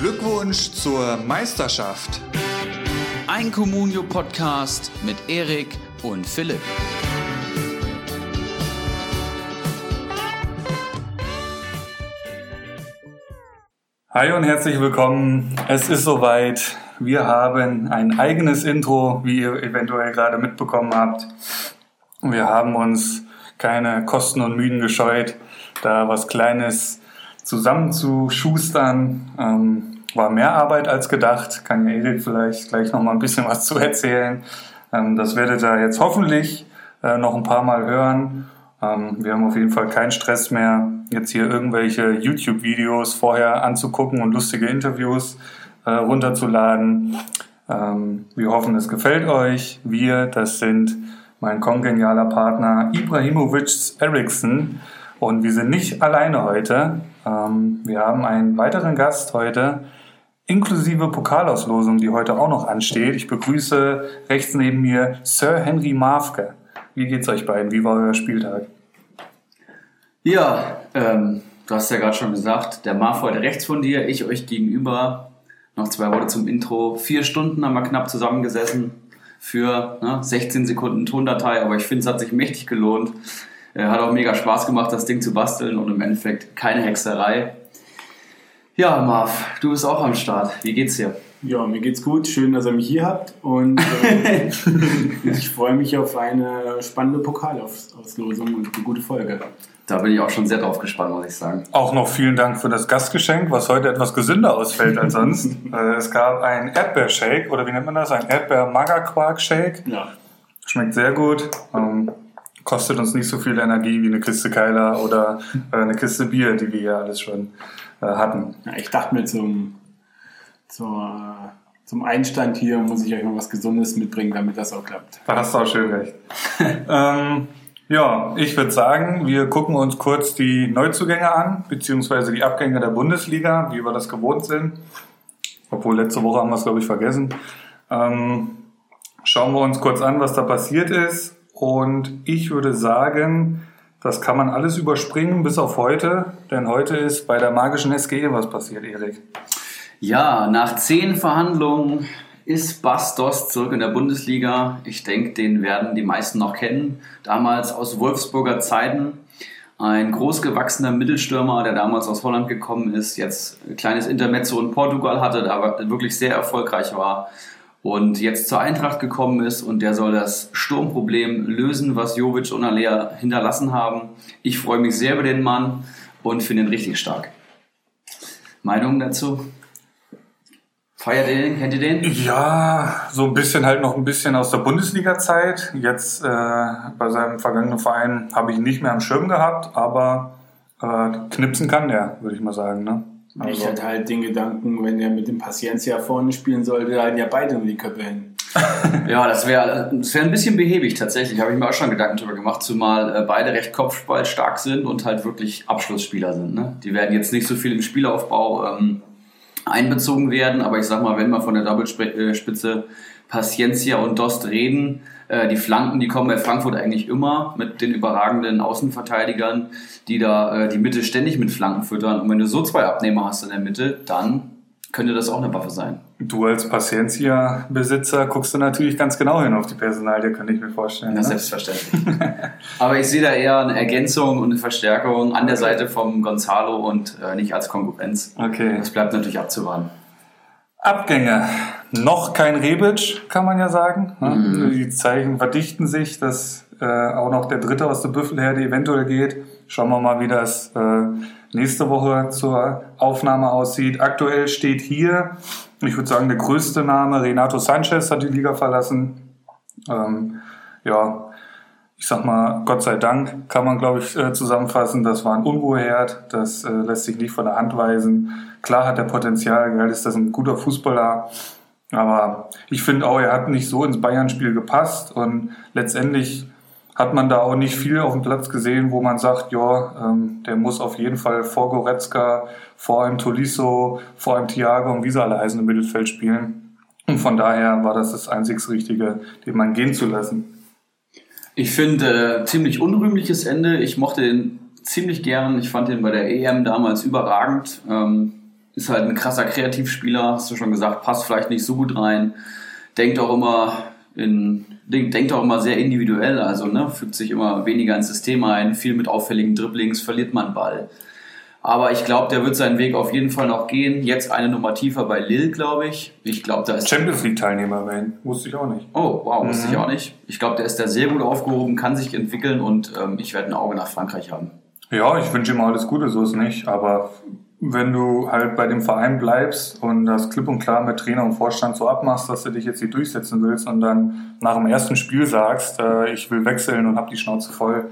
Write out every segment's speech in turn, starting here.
Glückwunsch zur Meisterschaft. Ein Communio Podcast mit Erik und Philipp. Hi und herzlich willkommen. Es ist soweit. Wir haben ein eigenes Intro, wie ihr eventuell gerade mitbekommen habt. Wir haben uns keine Kosten und Mühen gescheut, da was Kleines zusammenzuschustern. Ähm, war mehr Arbeit als gedacht. Kann ja Erik vielleicht gleich noch mal ein bisschen was zu erzählen. Ähm, das werdet ihr jetzt hoffentlich äh, noch ein paar Mal hören. Ähm, wir haben auf jeden Fall keinen Stress mehr, jetzt hier irgendwelche YouTube-Videos vorher anzugucken und lustige Interviews äh, runterzuladen. Ähm, wir hoffen, es gefällt euch. Wir, das sind mein kongenialer Partner Ibrahimovic Eriksson. Und wir sind nicht alleine heute. Ähm, wir haben einen weiteren Gast heute, inklusive Pokalauslosung, die heute auch noch ansteht. Ich begrüße rechts neben mir Sir Henry Marfke. Wie geht's euch beiden? Wie war euer Spieltag? Ja, ähm, du hast ja gerade schon gesagt, der Marf heute rechts von dir, ich euch gegenüber. Noch zwei Worte zum Intro. Vier Stunden haben wir knapp zusammengesessen für ne, 16 Sekunden Tondatei, aber ich finde, es hat sich mächtig gelohnt. Äh, hat auch mega Spaß gemacht, das Ding zu basteln und im Endeffekt keine Hexerei. Ja, Marv, du bist auch am Start. Wie geht's dir? Ja, mir geht's gut. Schön, dass ihr mich hier habt. Und äh, ich freue mich auf eine spannende Pokalauslosung und eine gute Folge. Da bin ich auch schon sehr drauf gespannt, muss ich sagen. Auch noch vielen Dank für das Gastgeschenk, was heute etwas gesünder ausfällt als sonst. Äh, es gab ein Erdbeershake, oder wie nennt man das? Ein Erdbeer-Magerquark-Shake. Ja. Schmeckt sehr gut. Ähm, kostet uns nicht so viel Energie wie eine Kiste Keiler oder äh, eine Kiste Bier, die wir ja alles schon hatten. ja ich dachte mir zum, zur, zum Einstand hier muss ich euch noch was Gesundes mitbringen, damit das auch klappt. Da hast du auch schön recht. ähm, ja, ich würde sagen, wir gucken uns kurz die Neuzugänge an, beziehungsweise die Abgänge der Bundesliga, wie wir das gewohnt sind. Obwohl letzte Woche haben wir es, glaube ich, vergessen. Ähm, schauen wir uns kurz an, was da passiert ist. Und ich würde sagen, das kann man alles überspringen bis auf heute, denn heute ist bei der magischen SG was passiert, Erik. Ja, nach zehn Verhandlungen ist Bastos zurück in der Bundesliga. Ich denke, den werden die meisten noch kennen. Damals aus Wolfsburger Zeiten. Ein großgewachsener Mittelstürmer, der damals aus Holland gekommen ist, jetzt ein kleines Intermezzo in Portugal hatte, aber wirklich sehr erfolgreich war und jetzt zur Eintracht gekommen ist und der soll das Sturmproblem lösen, was Jovic und Alea hinterlassen haben. Ich freue mich sehr über den Mann und finde ihn richtig stark. Meinung dazu? Feiert ihr den? Kennt ihr den? Ja, so ein bisschen halt noch ein bisschen aus der Bundesliga-Zeit. Jetzt äh, bei seinem vergangenen Verein habe ich ihn nicht mehr am Schirm gehabt, aber äh, knipsen kann der, würde ich mal sagen. Ne? Also. Ich hatte halt den Gedanken, wenn er mit dem Paciencia vorne spielen sollte, da ja beide nur die Köpfe hin. ja, das wäre das wär ein bisschen behäbig tatsächlich. Habe ich mir auch schon Gedanken darüber gemacht, zumal äh, beide recht kopfballstark sind und halt wirklich Abschlussspieler sind. Ne? Die werden jetzt nicht so viel im Spielaufbau ähm, einbezogen werden, aber ich sag mal, wenn wir von der Doppelspitze Paciencia und Dost reden, äh, die Flanken, die kommen bei Frankfurt eigentlich immer mit den überragenden Außenverteidigern, die da äh, die Mitte ständig mit Flanken füttern. Und wenn du so zwei Abnehmer hast in der Mitte, dann könnte das auch eine Waffe sein. Du als Paciencia-Besitzer guckst du natürlich ganz genau hin auf die Personalie, könnte ich mir vorstellen. Ja, ne? selbstverständlich. Aber ich sehe da eher eine Ergänzung und eine Verstärkung an der Seite vom Gonzalo und äh, nicht als Konkurrenz. Okay. Das bleibt natürlich abzuwarten. Abgänge. Noch kein Rebic, kann man ja sagen. ne? Mhm. Die Zeichen verdichten sich, dass äh, auch noch der Dritte aus der Büffelherde eventuell geht. Schauen wir mal, wie das äh, nächste Woche zur Aufnahme aussieht. Aktuell steht hier, ich würde sagen, der größte Name, Renato Sanchez hat die Liga verlassen. Ähm, ja, ich sag mal, Gott sei Dank kann man, glaube ich, äh, zusammenfassen, das war ein Unruheherd, das äh, lässt sich nicht von der Hand weisen. Klar hat er Potenzial, geil ist das ein guter Fußballer, aber ich finde auch, er hat nicht so ins Bayern-Spiel gepasst und letztendlich hat man da auch nicht viel auf dem Platz gesehen, wo man sagt, ja, ähm, der muss auf jeden Fall vor Goretzka, vor einem Tolisso, vor einem Thiago und wie sie alle heißen im Mittelfeld spielen. Und von daher war das das einzig Richtige, den man gehen zu lassen. Ich finde, äh, ziemlich unrühmliches Ende. Ich mochte den ziemlich gern. Ich fand den bei der EM damals überragend. Ähm, ist halt ein krasser Kreativspieler, hast du schon gesagt, passt vielleicht nicht so gut rein. Denkt auch immer in, denkt auch immer sehr individuell, also ne, fügt sich immer weniger ins System ein, viel mit auffälligen Dribblings, verliert man Ball. Aber ich glaube, der wird seinen Weg auf jeden Fall noch gehen. Jetzt eine Nummer tiefer bei Lille, glaube ich. Ich glaube, da ist. Champions League-Teilnehmer werden. Wusste ich auch nicht. Oh, wow, wusste ich auch nicht. Ich glaube, der ist da sehr gut aufgehoben, kann sich entwickeln und ähm, ich werde ein Auge nach Frankreich haben. Ja, ich wünsche ihm alles Gute, so ist nicht. Aber wenn du halt bei dem Verein bleibst und das klipp und klar mit Trainer und Vorstand so abmachst, dass du dich jetzt hier durchsetzen willst und dann nach dem ersten Spiel sagst, äh, ich will wechseln und hab die Schnauze voll.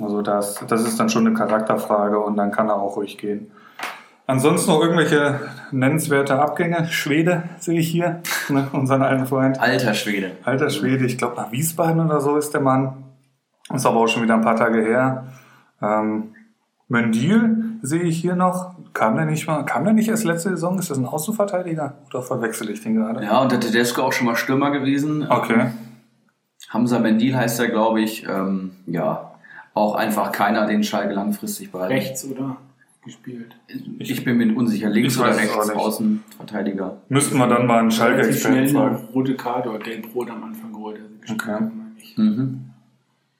Also das, das ist dann schon eine Charakterfrage und dann kann er auch ruhig gehen. Ansonsten noch irgendwelche nennenswerte Abgänge. Schwede sehe ich hier, ne, unseren alten Freund. Alter Schwede. Alter Schwede, ich glaube nach Wiesbaden oder so ist der Mann. Ist aber auch schon wieder ein paar Tage her. Ähm, Mendil sehe ich hier noch. Kam der nicht mal, kam der nicht erst letzte Saison? Ist das ein Außenverteidiger? Oder verwechsel ich den gerade? Ja, und der Tedesco auch schon mal Stürmer gewesen. Okay. Hamza Mendil heißt er, glaube ich. Ähm, ja, auch einfach keiner, den Schalke langfristig behalten. Rechts oder gespielt? Ich bin mir unsicher, links Ich oder rechts. Außenverteidiger. Müssten wir dann mal einen Schalke-Experten eine fragen. rote Karte oder gelb-rot am Anfang geholt. Also gespielt, Okay. ich. Mhm.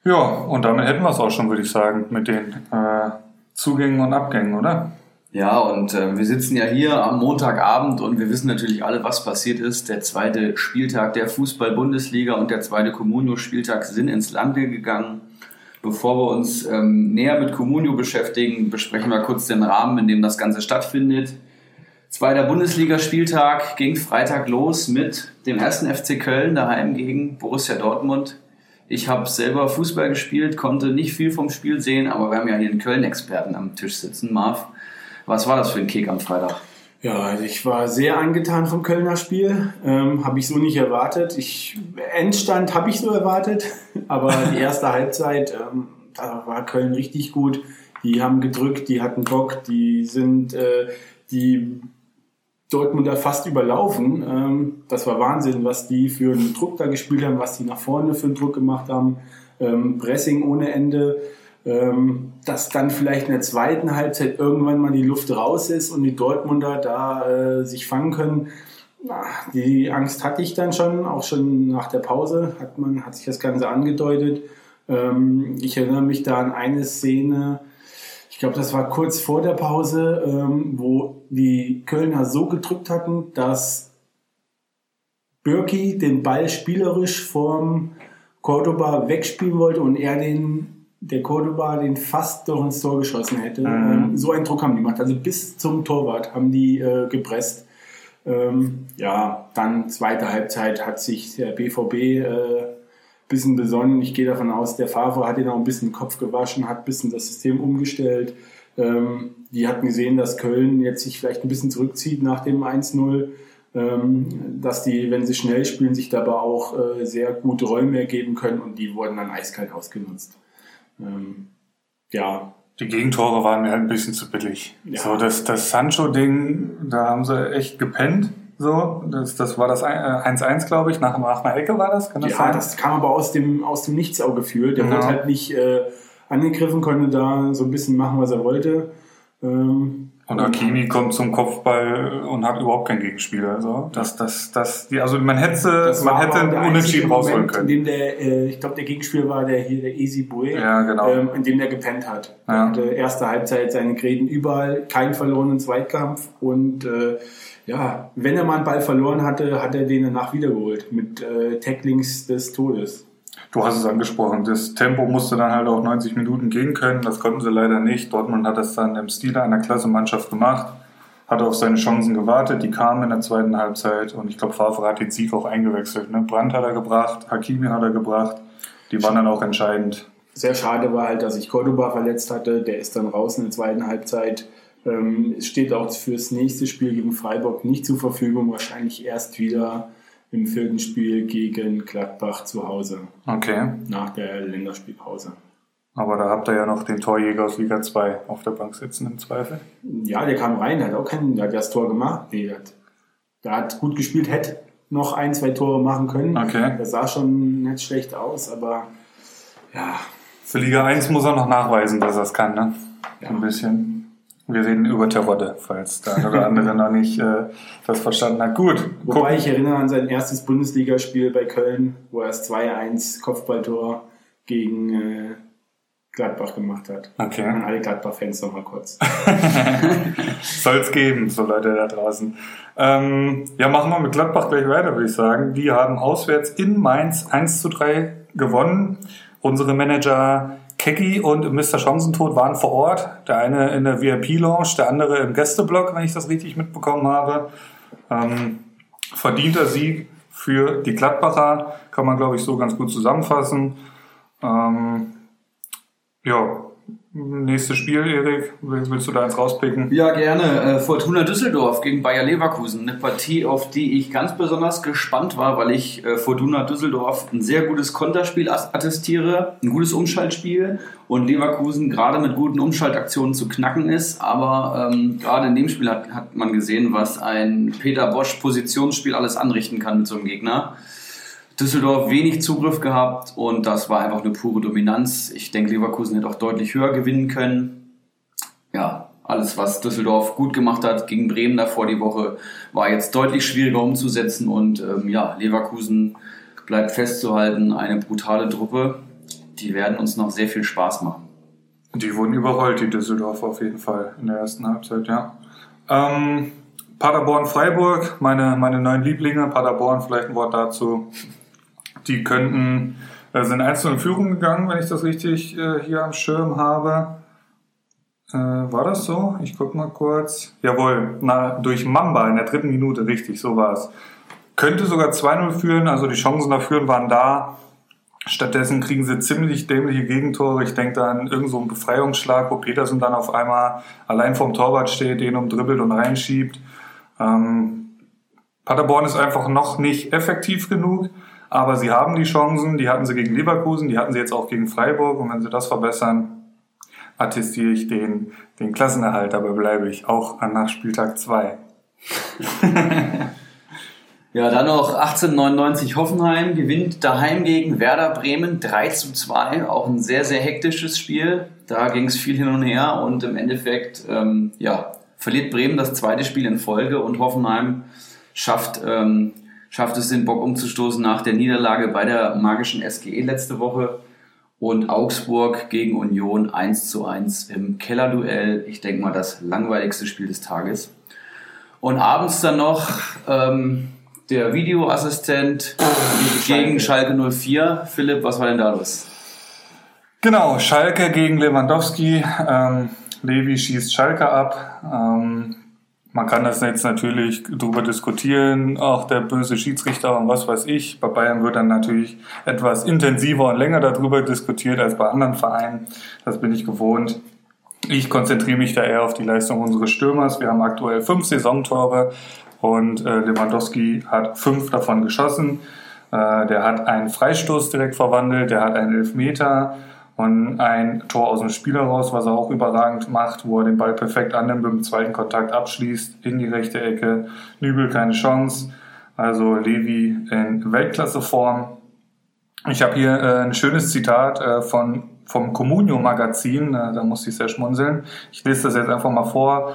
Ja, und damit hätten wir es auch schon, würde ich sagen, mit den äh, Zugängen und Abgängen, oder? Ja, und äh, wir sitzen ja hier am Montagabend und wir wissen natürlich alle, was passiert ist. Der zweite Spieltag der Fußball-Bundesliga und der zweite Communio-Spieltag sind ins Lande gegangen. Bevor wir uns ähm, näher mit Communio beschäftigen, besprechen wir kurz den Rahmen, in dem das Ganze stattfindet. Zweiter Bundesligaspieltag ging Freitag los mit dem ersten FC Köln daheim gegen Borussia Dortmund. Ich habe selber Fußball gespielt, konnte nicht viel vom Spiel sehen, aber wir haben ja hier einen Köln-Experten am Tisch sitzen. Marv, was war das für ein Kick am Freitag? Ja, also ich war sehr angetan vom Kölner Spiel. Ähm, habe ich so nicht erwartet. Ich, Endstand habe ich so erwartet, aber die erste Halbzeit, ähm, da war Köln richtig gut. Die haben gedrückt, die hatten Bock, die sind äh, die Dortmunder fast überlaufen. Ähm, das war Wahnsinn, was die für einen Druck da gespielt haben, was die nach vorne für einen Druck gemacht haben. Ähm, Pressing ohne Ende. Ähm, dass dann vielleicht in der zweiten Halbzeit irgendwann mal die Luft raus ist und die Dortmunder da äh, sich fangen können. Na, die Angst hatte ich dann schon, auch schon nach der Pause hat man hat sich das Ganze angedeutet. Ähm, ich erinnere mich da an eine Szene, ich glaube, das war kurz vor der Pause, ähm, wo die Kölner so gedrückt hatten, dass Birki den Ball spielerisch vom Cordoba wegspielen wollte und er den, der Cordoba den fast doch ins Tor geschossen hätte. Ähm, so einen Druck haben die gemacht. Also bis zum Torwart haben die äh, gepresst. Ähm, ja, dann zweite Halbzeit hat sich der BVB äh, bisschen besonnen. Ich gehe davon aus, der Favre hat ihn auch ein bisschen den Kopf gewaschen, hat ein bisschen das System umgestellt. Ähm, die hatten gesehen, dass Köln jetzt sich vielleicht ein bisschen zurückzieht nach dem 1-0. Ähm, dass die, wenn sie schnell spielen, sich dabei auch äh, sehr gute Räume ergeben können und die wurden dann eiskalt ausgenutzt. Ähm, ja, Die Gegentore waren mir halt ein bisschen zu billig. Ja. So, das, das Sancho-Ding, da haben sie echt gepennt. So, das, das war das ein- äh, 1-1, glaube ich, nach, nach einer Ecke war das, kann das ja, sein? das kam aber aus dem, aus dem Nichts auch gefühlt. Der Ja. wurde halt nicht äh, angegriffen, konnte da so ein bisschen machen, was er wollte. Ähm, und Hakimi kommt zum Kopfball und hat überhaupt keinen Gegenspieler. Also, das, das, das, die, also man hätte, man hätte einen Unentschieden rausholen können. In dem der, äh, ich glaube, der Gegenspieler war der hier, der Easy Bue, Ja, genau. ähm, in dem der gepennt hat. Ja. Er hatte erste Halbzeit seine Gräten überall, keinen verlorenen Zweikampf und äh, ja, wenn er mal einen Ball verloren hatte, hat er den danach wiedergeholt mit äh, Tacklings des Todes. Du hast es angesprochen, das Tempo musste dann halt auch 90 Minuten gehen können. Das konnten sie leider nicht. Dortmund hat das dann im Stil einer Klassemannschaft gemacht, hat auf seine Chancen gewartet. Die kamen in der zweiten Halbzeit und ich glaube, Favre hat den Sieg auch eingewechselt. Ne? Brandt hat er gebracht, Hakimi hat er gebracht. Die waren dann auch entscheidend. Sehr schade war halt, dass sich Cordoba verletzt hatte. Der ist dann raus in der zweiten Halbzeit. Ähm, es steht auch fürs nächste Spiel gegen Freiburg nicht zur Verfügung. Wahrscheinlich erst wieder im vierten Spiel gegen Gladbach zu Hause Okay. nach der Länderspielpause. Aber da habt ihr ja noch den Torjäger aus Liga 2 auf der Bank sitzen im Zweifel. Ja, der kam rein, der hat auch keinen, der hat das Tor gemacht. Nee, der hat, der hat gut gespielt, hätte noch ein, zwei Tore machen können. Okay. Das sah schon nicht schlecht aus, aber ja, Für Liga 1 muss er noch nachweisen, dass er es kann, ne? Ja. Ein bisschen. Wir reden über Terodde, falls der eine oder andere noch nicht äh, das verstanden hat. Gut. Wobei gucken. ich erinnere an sein erstes Bundesligaspiel bei Köln, wo er das 2-1 Kopfballtor gegen äh, Gladbach gemacht hat. Okay. An alle Gladbach-Fans nochmal kurz. Soll es geben, so Leute da draußen. Ähm, ja, machen wir mit Gladbach gleich weiter, würde ich sagen. Die haben auswärts in Mainz 1 zu 3 gewonnen. Unsere Manager Kecki und Mr. Chancentod waren vor Ort. Der eine in der VIP-Lounge, der andere im Gästeblock, wenn ich das richtig mitbekommen habe. Ähm, verdienter Sieg für die Gladbacher, kann man, glaube ich, so ganz gut zusammenfassen. Ähm, ja, nächstes Spiel, Erik. Willst du da eins rauspicken? Ja, gerne. Äh, Fortuna Düsseldorf gegen Bayer Leverkusen. Eine Partie, auf die ich ganz besonders gespannt war, weil ich äh, Fortuna Düsseldorf ein sehr gutes Konterspiel attestiere, ein gutes Umschaltspiel und Leverkusen gerade mit guten Umschaltaktionen zu knacken ist. Aber ähm, gerade in dem Spiel hat, hat man gesehen, was ein Peter Bosch Positionsspiel alles anrichten kann mit so einem Gegner. Düsseldorf wenig Zugriff gehabt und das war einfach eine pure Dominanz. Ich denke, Leverkusen hätte auch deutlich höher gewinnen können. Ja, alles, was Düsseldorf gut gemacht hat gegen Bremen davor die Woche, war jetzt deutlich schwieriger umzusetzen und ähm, ja, Leverkusen bleibt festzuhalten, eine brutale Truppe. Die werden uns noch sehr viel Spaß machen. Die wurden überrollt, die Düsseldorf auf jeden Fall in der ersten Halbzeit, ja. Ähm, Paderborn-Freiburg, meine, meine neuen Lieblinge. Paderborn, vielleicht ein Wort dazu. Die könnten, äh, sind einzeln in Führung gegangen, wenn ich das richtig äh, hier am Schirm habe. Äh, war das so? Ich guck mal kurz. Jawohl, na, durch Mamba in der dritten Minute, richtig, so war es. Könnte sogar 2-0 führen, also die Chancen dafür waren da. Stattdessen kriegen sie ziemlich dämliche Gegentore. Ich denke da an irgendeinen so Befreiungsschlag, wo Petersen dann auf einmal allein vom Torwart steht, den umdribbelt und reinschiebt. Ähm, Paderborn ist einfach noch nicht effektiv genug, aber sie haben die Chancen. Die hatten sie gegen Leverkusen, die hatten sie jetzt auch gegen Freiburg. Und wenn sie das verbessern, attestiere ich den, den Klassenerhalt. Dabei bleibe ich auch nach Spieltag 2. Ja, dann noch 1899 Hoffenheim gewinnt daheim gegen Werder Bremen 3 zu 2. Auch ein sehr, sehr hektisches Spiel. Da ging es viel hin und her und im Endeffekt ähm, ja, verliert Bremen das zweite Spiel in Folge und Hoffenheim schafft, ähm, schafft es, den Bock umzustoßen nach der Niederlage bei der magischen SGE letzte Woche. Und Augsburg gegen Union 1 zu 1 im Kellerduell. Ich denke mal, das langweiligste Spiel des Tages. Und abends dann noch ähm, der Videoassistent gegen Schalke 04. Philipp, was war denn da los? Genau, Schalke gegen Lewandowski. Ähm, Levi schießt Schalke ab. Ähm, man kann das jetzt natürlich darüber diskutieren, auch der böse Schiedsrichter und was weiß ich. Bei Bayern wird dann natürlich etwas intensiver und länger darüber diskutiert als bei anderen Vereinen. Das bin ich gewohnt. Ich konzentriere mich da eher auf die Leistung unseres Stürmers. Wir haben aktuell fünf Saisontore und äh, Lewandowski hat fünf davon geschossen. Äh, der hat einen Freistoß direkt verwandelt, der hat einen Elfmeter und ein Tor aus dem Spiel heraus, was er auch überragend macht, wo er den Ball perfekt annimmt, mit dem zweiten Kontakt abschließt, in die rechte Ecke. Nübel keine Chance. Also Levi in Weltklasseform. Ich habe hier äh, ein schönes Zitat äh, von, vom Comunio-Magazin, äh, da muss ich sehr schmunzeln. Ich lese das jetzt einfach mal vor.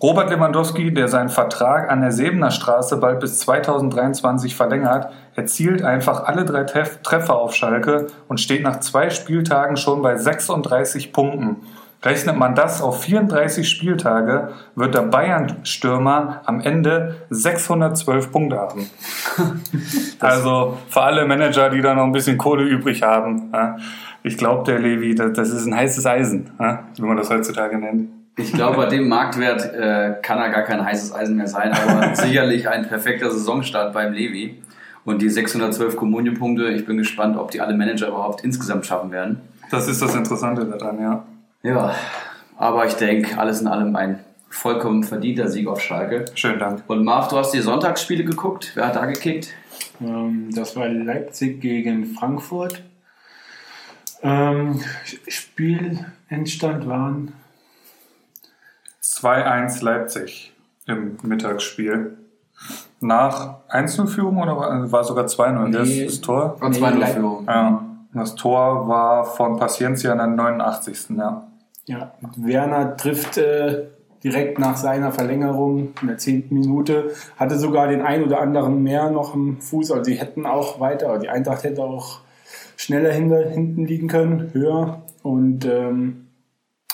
Robert Lewandowski, der seinen Vertrag an der Sebener Straße bald bis 2023 verlängert, erzielt einfach alle drei Treff Treffer auf Schalke und steht nach zwei Spieltagen schon bei 36 Punkten. Rechnet man das auf 34 Spieltage, wird der Bayern-Stürmer am Ende 612 Punkte haben. also für alle Manager, die da noch ein bisschen Kohle übrig haben. Ich glaube, der Levi, das ist ein heißes Eisen, wie man das heutzutage nennt. Ich glaube, bei dem Marktwert äh, kann er gar kein heißes Eisen mehr sein, aber sicherlich ein perfekter Saisonstart beim Levi. Und die 612 Kommunionpunkte, ich bin gespannt, ob die alle Manager überhaupt insgesamt schaffen werden. Das ist das Interessante daran, ja. Ja, aber ich denke, alles in allem ein vollkommen verdienter Sieg auf Schalke. Schönen Dank. Und Marv, du hast die Sonntagsspiele geguckt. Wer hat da gekickt? Ähm, das war Leipzig gegen Frankfurt. Ähm, Spielendstand waren 2-1 Leipzig im Mittagsspiel. Nach Einzelführung oder war, war sogar 2-0 das, Nee. das Tor? War Nee, 2-0 Leip- Führung. Ja. Das Tor war von Paciencia an der 89. Ja. Ja, Werner trifft äh, direkt nach seiner Verlängerung in der zehnten Minute. Hatte sogar den ein oder anderen mehr noch im Fuß. Also sie hätten auch weiter, die Eintracht hätte auch schneller hinten liegen können, höher. Und ähm,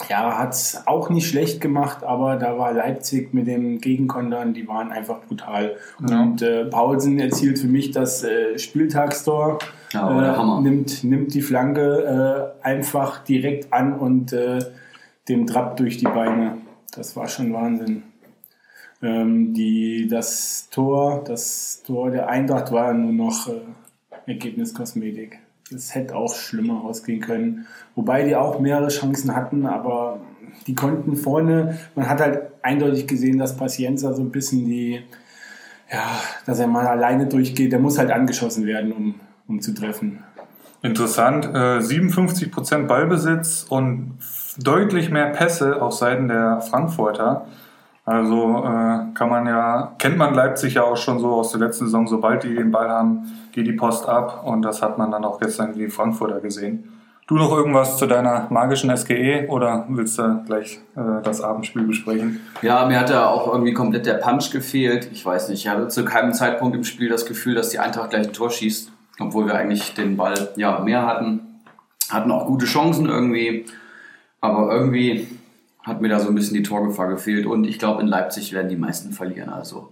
ja, hat es auch nicht schlecht gemacht, aber da war Leipzig mit den Gegenkontern, die waren einfach brutal. Ja. Und äh, Paulsen erzielt für mich das äh, Spieltagstor, ja, äh, nimmt, nimmt die Flanke äh, einfach direkt an und äh, dem Trapp durch die Beine. Das war schon Wahnsinn. Ähm, die, das Tor, das Tor der Eintracht war nur noch äh, Ergebniskosmetik es hätte auch schlimmer ausgehen können. Wobei die auch mehrere Chancen hatten, aber die konnten vorne, man hat halt eindeutig gesehen, dass Pacienza so ein bisschen die, ja, dass er mal alleine durchgeht, der muss halt angeschossen werden, um, um zu treffen. Interessant, äh, 57% Ballbesitz und deutlich mehr Pässe auf Seiten der Frankfurter. Also äh, kann man ja, kennt man Leipzig ja auch schon so aus der letzten Saison, sobald die den Ball haben, geht die Post ab und das hat man dann auch gestern gegen Frankfurter gesehen. Du noch irgendwas zu deiner magischen SGE oder willst du gleich äh, das Abendspiel besprechen? Ja, mir hat da auch irgendwie komplett der Punch gefehlt. Ich weiß nicht, ich hatte zu keinem Zeitpunkt im Spiel das Gefühl, dass die Eintracht gleich ein Tor schießt, obwohl wir eigentlich den Ball ja mehr hatten. Hatten auch gute Chancen irgendwie, aber irgendwie hat mir da so ein bisschen die Torgefahr gefehlt. Und ich glaube, in Leipzig werden die meisten verlieren. Also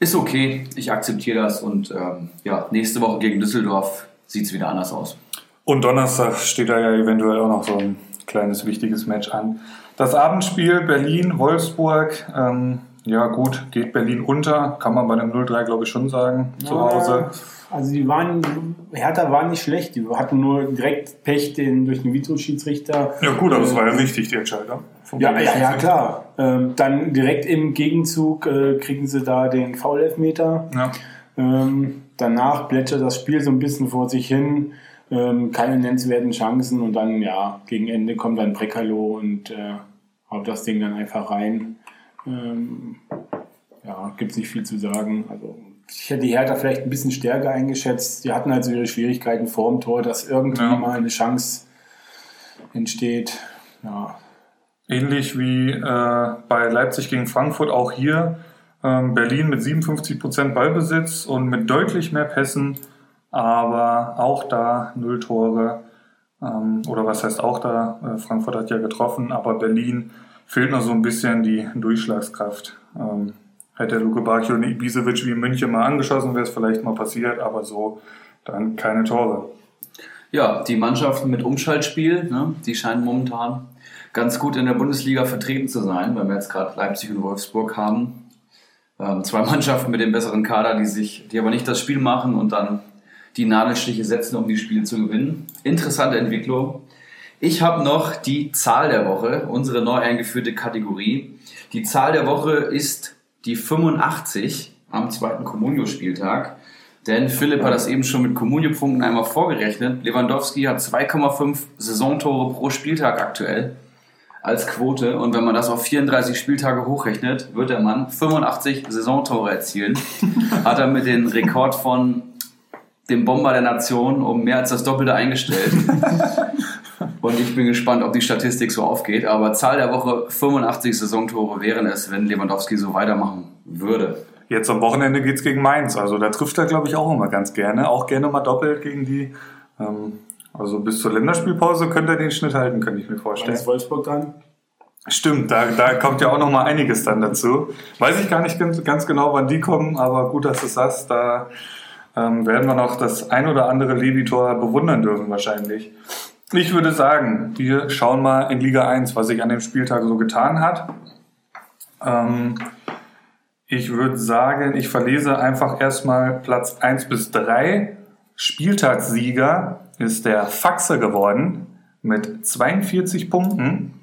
ist okay, ich akzeptiere das. Und ähm, ja, nächste Woche gegen Düsseldorf sieht es wieder anders aus. Und Donnerstag steht da ja eventuell auch noch so ein kleines wichtiges Match an. Das Abendspiel Berlin-Wolfsburg. Ähm, ja, gut, geht Berlin unter, kann man bei dem 0-3, glaube ich, schon sagen, zu Hause. Also die waren, Hertha war nicht schlecht, die hatten nur direkt Pech den, durch den Videoschiedsrichter. Ja gut, aber das war ja wichtig, die Entscheidung. Ja, ja, ja, klar. Ähm, dann direkt im Gegenzug äh, kriegen sie da den Foul-Elfmeter. Ja. Ähm, danach plätschert das Spiel so ein bisschen vor sich hin. Ähm, keine nennenswerten Chancen und dann, ja, gegen Ende kommt dann Brekalo und äh, haut das Ding dann einfach rein. Ähm, ja, gibt es nicht viel zu sagen. Also ich hätte die Hertha vielleicht ein bisschen stärker eingeschätzt. Die hatten also ihre Schwierigkeiten vor dem Tor, dass irgendwie ja. mal eine Chance entsteht. Ja. Ähnlich wie äh, bei Leipzig gegen Frankfurt auch hier. Ähm, Berlin mit 57% Ballbesitz und mit deutlich mehr Pässen, aber auch da null Tore. Ähm, oder was heißt auch da? Äh, Frankfurt hat ja getroffen, aber Berlin fehlt noch so ein bisschen die Durchschlagskraft. Ähm, hätte Luke Bacchio und Ibisevic wie in München mal angeschossen, wäre es vielleicht mal passiert, aber so dann keine Tore. Ja, die Mannschaften mit Umschaltspiel, ne, die scheinen momentan ganz gut in der Bundesliga vertreten zu sein, weil wir jetzt gerade Leipzig und Wolfsburg haben. Ähm, zwei Mannschaften mit dem besseren Kader, die sich, die aber nicht das Spiel machen und dann die Nadelstiche setzen, um die Spiele zu gewinnen. Interessante Entwicklung. Ich habe noch die Zahl der Woche, unsere neu eingeführte Kategorie. Die Zahl der Woche ist die 85 am zweiten Comunio-Spieltag. Denn Philipp hat das eben schon mit Comunio-Punkten einmal vorgerechnet. Lewandowski hat 2,5 Saisontore pro Spieltag aktuell als Quote. Und wenn man das auf 34 Spieltage hochrechnet, wird der Mann 85 Saisontore erzielen. hat er mit dem Rekord von dem Bomber der Nation um mehr als das Doppelte eingestellt. Und ich bin gespannt, ob die Statistik so aufgeht. Aber Zahl der Woche 85 Saisontore wären es, wenn Lewandowski so weitermachen würde. Jetzt am Wochenende geht es gegen Mainz. Also da trifft er, glaube ich, auch immer ganz gerne. Auch gerne mal doppelt gegen die. Ähm, also bis zur Länderspielpause könnte er den Schnitt halten, könnte ich mir vorstellen. ist Wolfsburg dran? Stimmt, da, da kommt ja auch noch mal einiges dann dazu. Weiß ich gar nicht ganz, genau, wann die kommen, aber gut, dass du sagst, da ähm, werden wir noch das ein oder andere Levitor bewundern dürfen wahrscheinlich. Ich würde sagen, wir schauen mal in Liga 1, was sich an dem Spieltag so getan hat. Ähm, ich würde sagen, ich verlese einfach erstmal Platz 1 bis 3. Spieltagssieger ist der Faxe geworden mit 42 Punkten.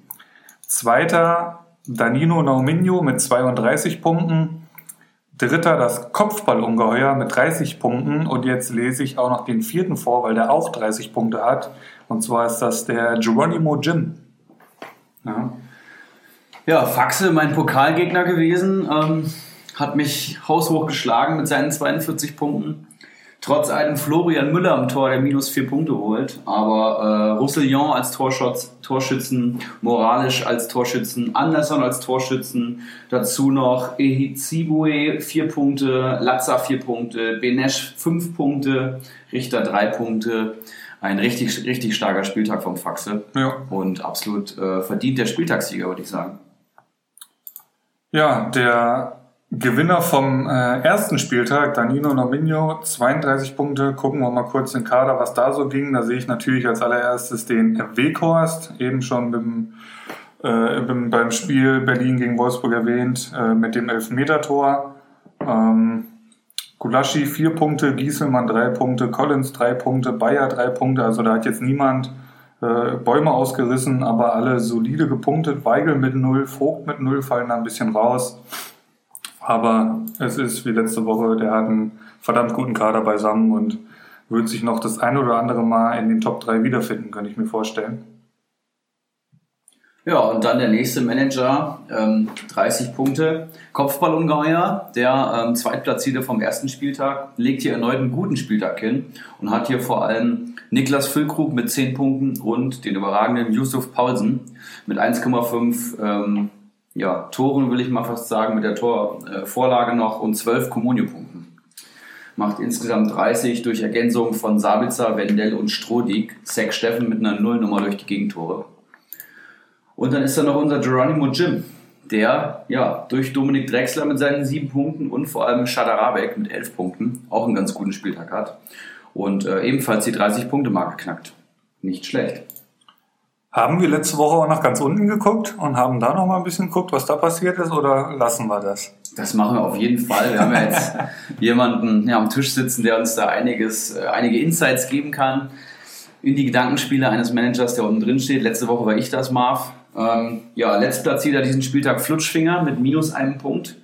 Zweiter Danino Nauminho mit 32 Punkten. Dritter das Kopfballungeheuer mit 30 Punkten und jetzt lese ich auch noch den vierten vor, weil der auch 30 Punkte hat. Und zwar ist das der Geronimo Jim. Ja, ja Faxe, mein Pokalgegner gewesen, ähm, hat mich haushoch geschlagen mit seinen 42 Punkten. Trotz einem Florian Müller am Tor, der minus vier Punkte holt. Aber äh, Roussillon als Torschutz, Torschützen, Moralisch als Torschützen, Anderson als Torschützen. Dazu noch Ehizibue vier Punkte, Latza vier Punkte, Benesch fünf Punkte, Richter drei Punkte. Ein richtig, richtig starker Spieltag vom Faxe. Ja. Und absolut äh, verdient der Spieltagssieger, würde ich sagen. Ja, der Gewinner vom äh, ersten Spieltag, Danilo Nominio, 32 Punkte. Gucken wir mal kurz den Kader, was da so ging. Da sehe ich natürlich als allererstes den Weghorst, eben schon beim, äh, beim, Spiel Berlin gegen Wolfsburg erwähnt, äh, mit dem Elfmeter-Tor. Ähm, Gulaschi vier Punkte, Gieselmann drei Punkte, Collins drei Punkte, Bayer drei Punkte. Also da hat jetzt niemand äh, Bäume ausgerissen, aber alle solide gepunktet. Weigel mit null, Vogt mit null fallen da ein bisschen raus. Aber es ist wie letzte Woche, der hat einen verdammt guten Kader beisammen und wird sich noch das ein oder andere Mal in den Top 3 wiederfinden, kann ich mir vorstellen. Ja, und dann der nächste Manager, ähm, 30 Punkte. Kopfballungeheuer, der ähm, Zweitplatzierte vom ersten Spieltag, legt hier erneut einen guten Spieltag hin und hat hier vor allem Niklas Füllkrug mit 10 Punkten und den überragenden Yusuf Paulsen mit 1,5 ähm, ja, Toren, will ich mal fast sagen, mit der Torvorlage äh, noch und 12 Kommunio-Punkten. Macht insgesamt 30 durch Ergänzung von Sabitzer, Wendell und Strodig. Zack Steffen mit einer Nullnummer durch die Gegentore. Und dann ist da noch unser Geronimo Jim, der ja durch Dominik Drexler mit seinen sieben Punkten und vor allem Schadarabek mit elf Punkten auch einen ganz guten Spieltag hat und äh, ebenfalls die 30-Punkte-Marke knackt. Nicht schlecht. Haben wir letzte Woche auch nach ganz unten geguckt und haben da noch mal ein bisschen geguckt, was da passiert ist, oder lassen wir das? Das machen wir auf jeden Fall. Wir haben ja jetzt jemanden ja, am Tisch sitzen, der uns da einiges, äh, einige Insights geben kann in die Gedankenspiele eines Managers, der unten drin steht. Letzte Woche war ich das, Marv. Ähm, ja, letztplatzierter diesen Spieltag Flutschfinger mit minus einem Punkt.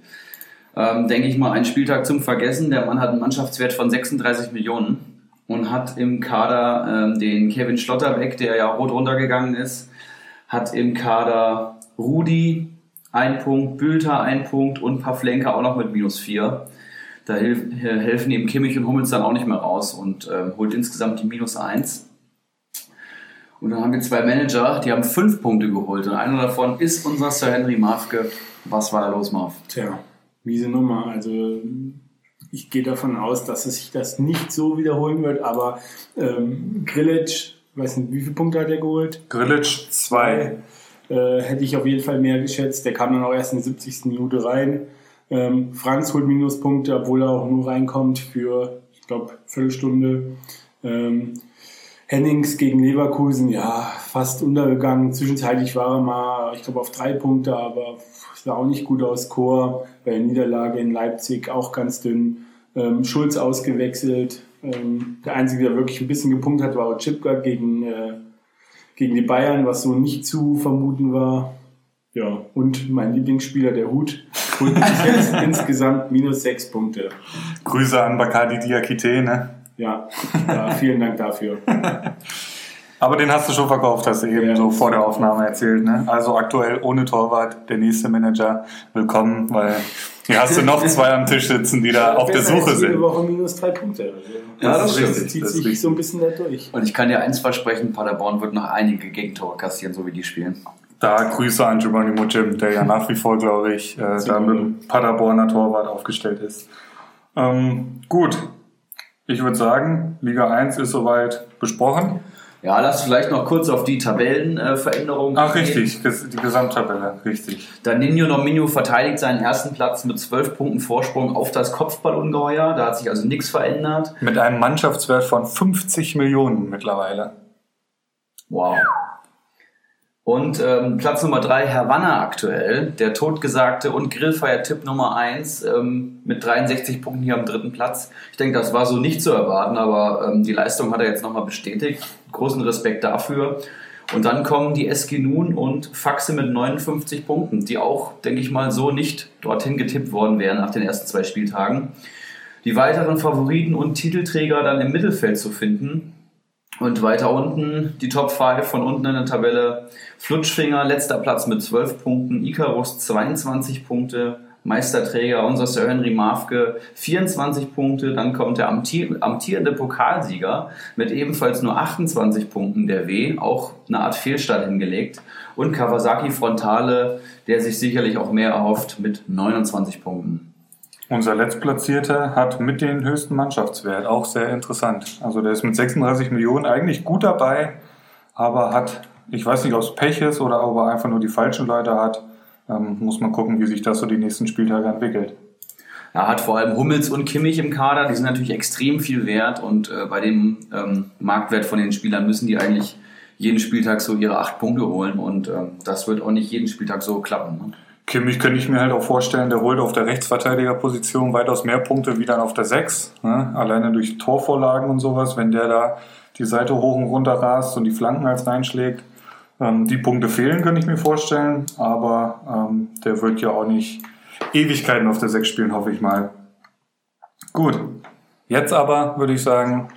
Ähm, denke ich mal, ein Spieltag zum Vergessen. Der Mann hat einen Mannschaftswert von 36 Millionen und hat im Kader ähm, den Kevin Schlotterbeck, der ja rot runtergegangen ist, hat im Kader Rudi ein Punkt, Bülter ein Punkt und Pavlenka auch noch mit minus vier. Da hilf, helfen ihm Kimmich und Hummels dann auch nicht mehr raus und ähm, holt insgesamt die minus eins. Und dann haben wir zwei Manager, die haben fünf Punkte geholt. Und einer davon ist unser Sir Henry Mafke. Was war da los, Marv? Tja, miese Nummer. Also ich gehe davon aus, dass es sich das nicht so wiederholen wird, aber ähm, Grillitsch, weiß nicht, wie viele Punkte hat er geholt? Grillitsch zwei. Äh, hätte ich auf jeden Fall mehr geschätzt. Der kam dann auch erst in der 70. Minute rein. Ähm, Franz holt Minuspunkte, obwohl er auch nur reinkommt für, ich glaube, Viertelstunde. Ähm, Hennings gegen Leverkusen, ja, fast untergegangen. Zwischenzeitlich war er mal, ich glaube, auf drei Punkte, aber sah auch nicht gut aus. Chor bei der Niederlage in Leipzig auch ganz dünn. Ähm, Schulz ausgewechselt. Ähm, der Einzige, der wirklich ein bisschen gepunkt hat, war Chipka gegen, äh, gegen die Bayern, was so nicht zu vermuten war. Ja, und mein Lieblingsspieler, der Hut, holt insgesamt minus sechs Punkte. Grüße an Bacardi Diakite, ne? Ja, ja, vielen Dank dafür. Aber den hast du schon verkauft, hast du eben Ja, so das vor der Aufnahme erzählt. Ne? Also aktuell ohne Torwart, der nächste Manager. Willkommen, weil hier hast du noch zwei am Tisch sitzen, die da auf der Suche als jede sind. Woche minus drei Punkte. Ja, das ist stimmt. richtig, zieht Das sich richtig. so ein bisschen da durch. Und ich kann dir eins versprechen, Paderborn wird noch einige Gegentore kassieren, so wie die spielen. Da Grüße an Geronimo Jim, der ja nach wie vor, glaube ich, äh, da mit dem Paderborner Torwart aufgestellt ist. Ähm, gut, ich würde sagen, Liga 1 ist soweit besprochen. Ja, lass vielleicht noch kurz auf die Tabellenveränderungen Ach, eingehen. richtig, die Gesamttabelle, richtig. Danilo Nominio verteidigt seinen ersten Platz mit 12 Punkten Vorsprung auf das Kopfballungeheuer. Da hat sich also nichts verändert. Mit einem Mannschaftswert von 50 Millionen mittlerweile. Wow. Und ähm, Platz Nummer 3, Havanna aktuell, der totgesagte und Grillfeier-Tipp Nummer 1 ähm, mit 63 Punkten hier am dritten Platz. Ich denke, das war so nicht zu erwarten, aber ähm, die Leistung hat er jetzt nochmal bestätigt. Großen Respekt dafür. Und dann kommen die SG Nun und Faxe mit 59 Punkten, die auch, denke ich mal, so nicht dorthin getippt worden wären nach den ersten zwei Spieltagen. Die weiteren Favoriten und Titelträger dann im Mittelfeld zu finden. Und weiter unten die Top 5 von unten in der Tabelle. Flutschfinger, letzter Platz mit 12 Punkten. Icarus 22 Punkte. Meisterträger, unser Sir Henry Mafke, 24 Punkte. Dann kommt der amtierende Pokalsieger mit ebenfalls nur 28 Punkten, der W, auch eine Art Fehlstart hingelegt. Und Kawasaki Frontale, der sich sicherlich auch mehr erhofft, mit 29 Punkten. Unser Letztplatzierter hat mit den höchsten Mannschaftswert, auch sehr interessant. Also der ist mit 36 Millionen eigentlich gut dabei, aber hat, ich weiß nicht, ob es Pech ist oder ob er einfach nur die falschen Leute hat, ähm, muss man gucken, wie sich das so die nächsten Spieltage entwickelt. Er hat vor allem Hummels und Kimmich im Kader, die sind natürlich extrem viel wert und äh, bei dem ähm, Marktwert von den Spielern müssen die eigentlich jeden Spieltag so ihre acht Punkte holen und ähm, das wird auch nicht jeden Spieltag so klappen. Ne? Kimmich könnte ich mir halt auch vorstellen, der holt auf der Rechtsverteidigerposition weitaus mehr Punkte wie dann auf der 6. Ne? Alleine durch Torvorlagen und sowas, wenn der da die Seite hoch und runter rast und die Flanken als reinschlägt. Ähm, die Punkte fehlen, könnte ich mir vorstellen, aber ähm, der wird ja auch nicht Ewigkeiten auf der 6 spielen, hoffe ich mal. Gut, jetzt aber würde ich sagen,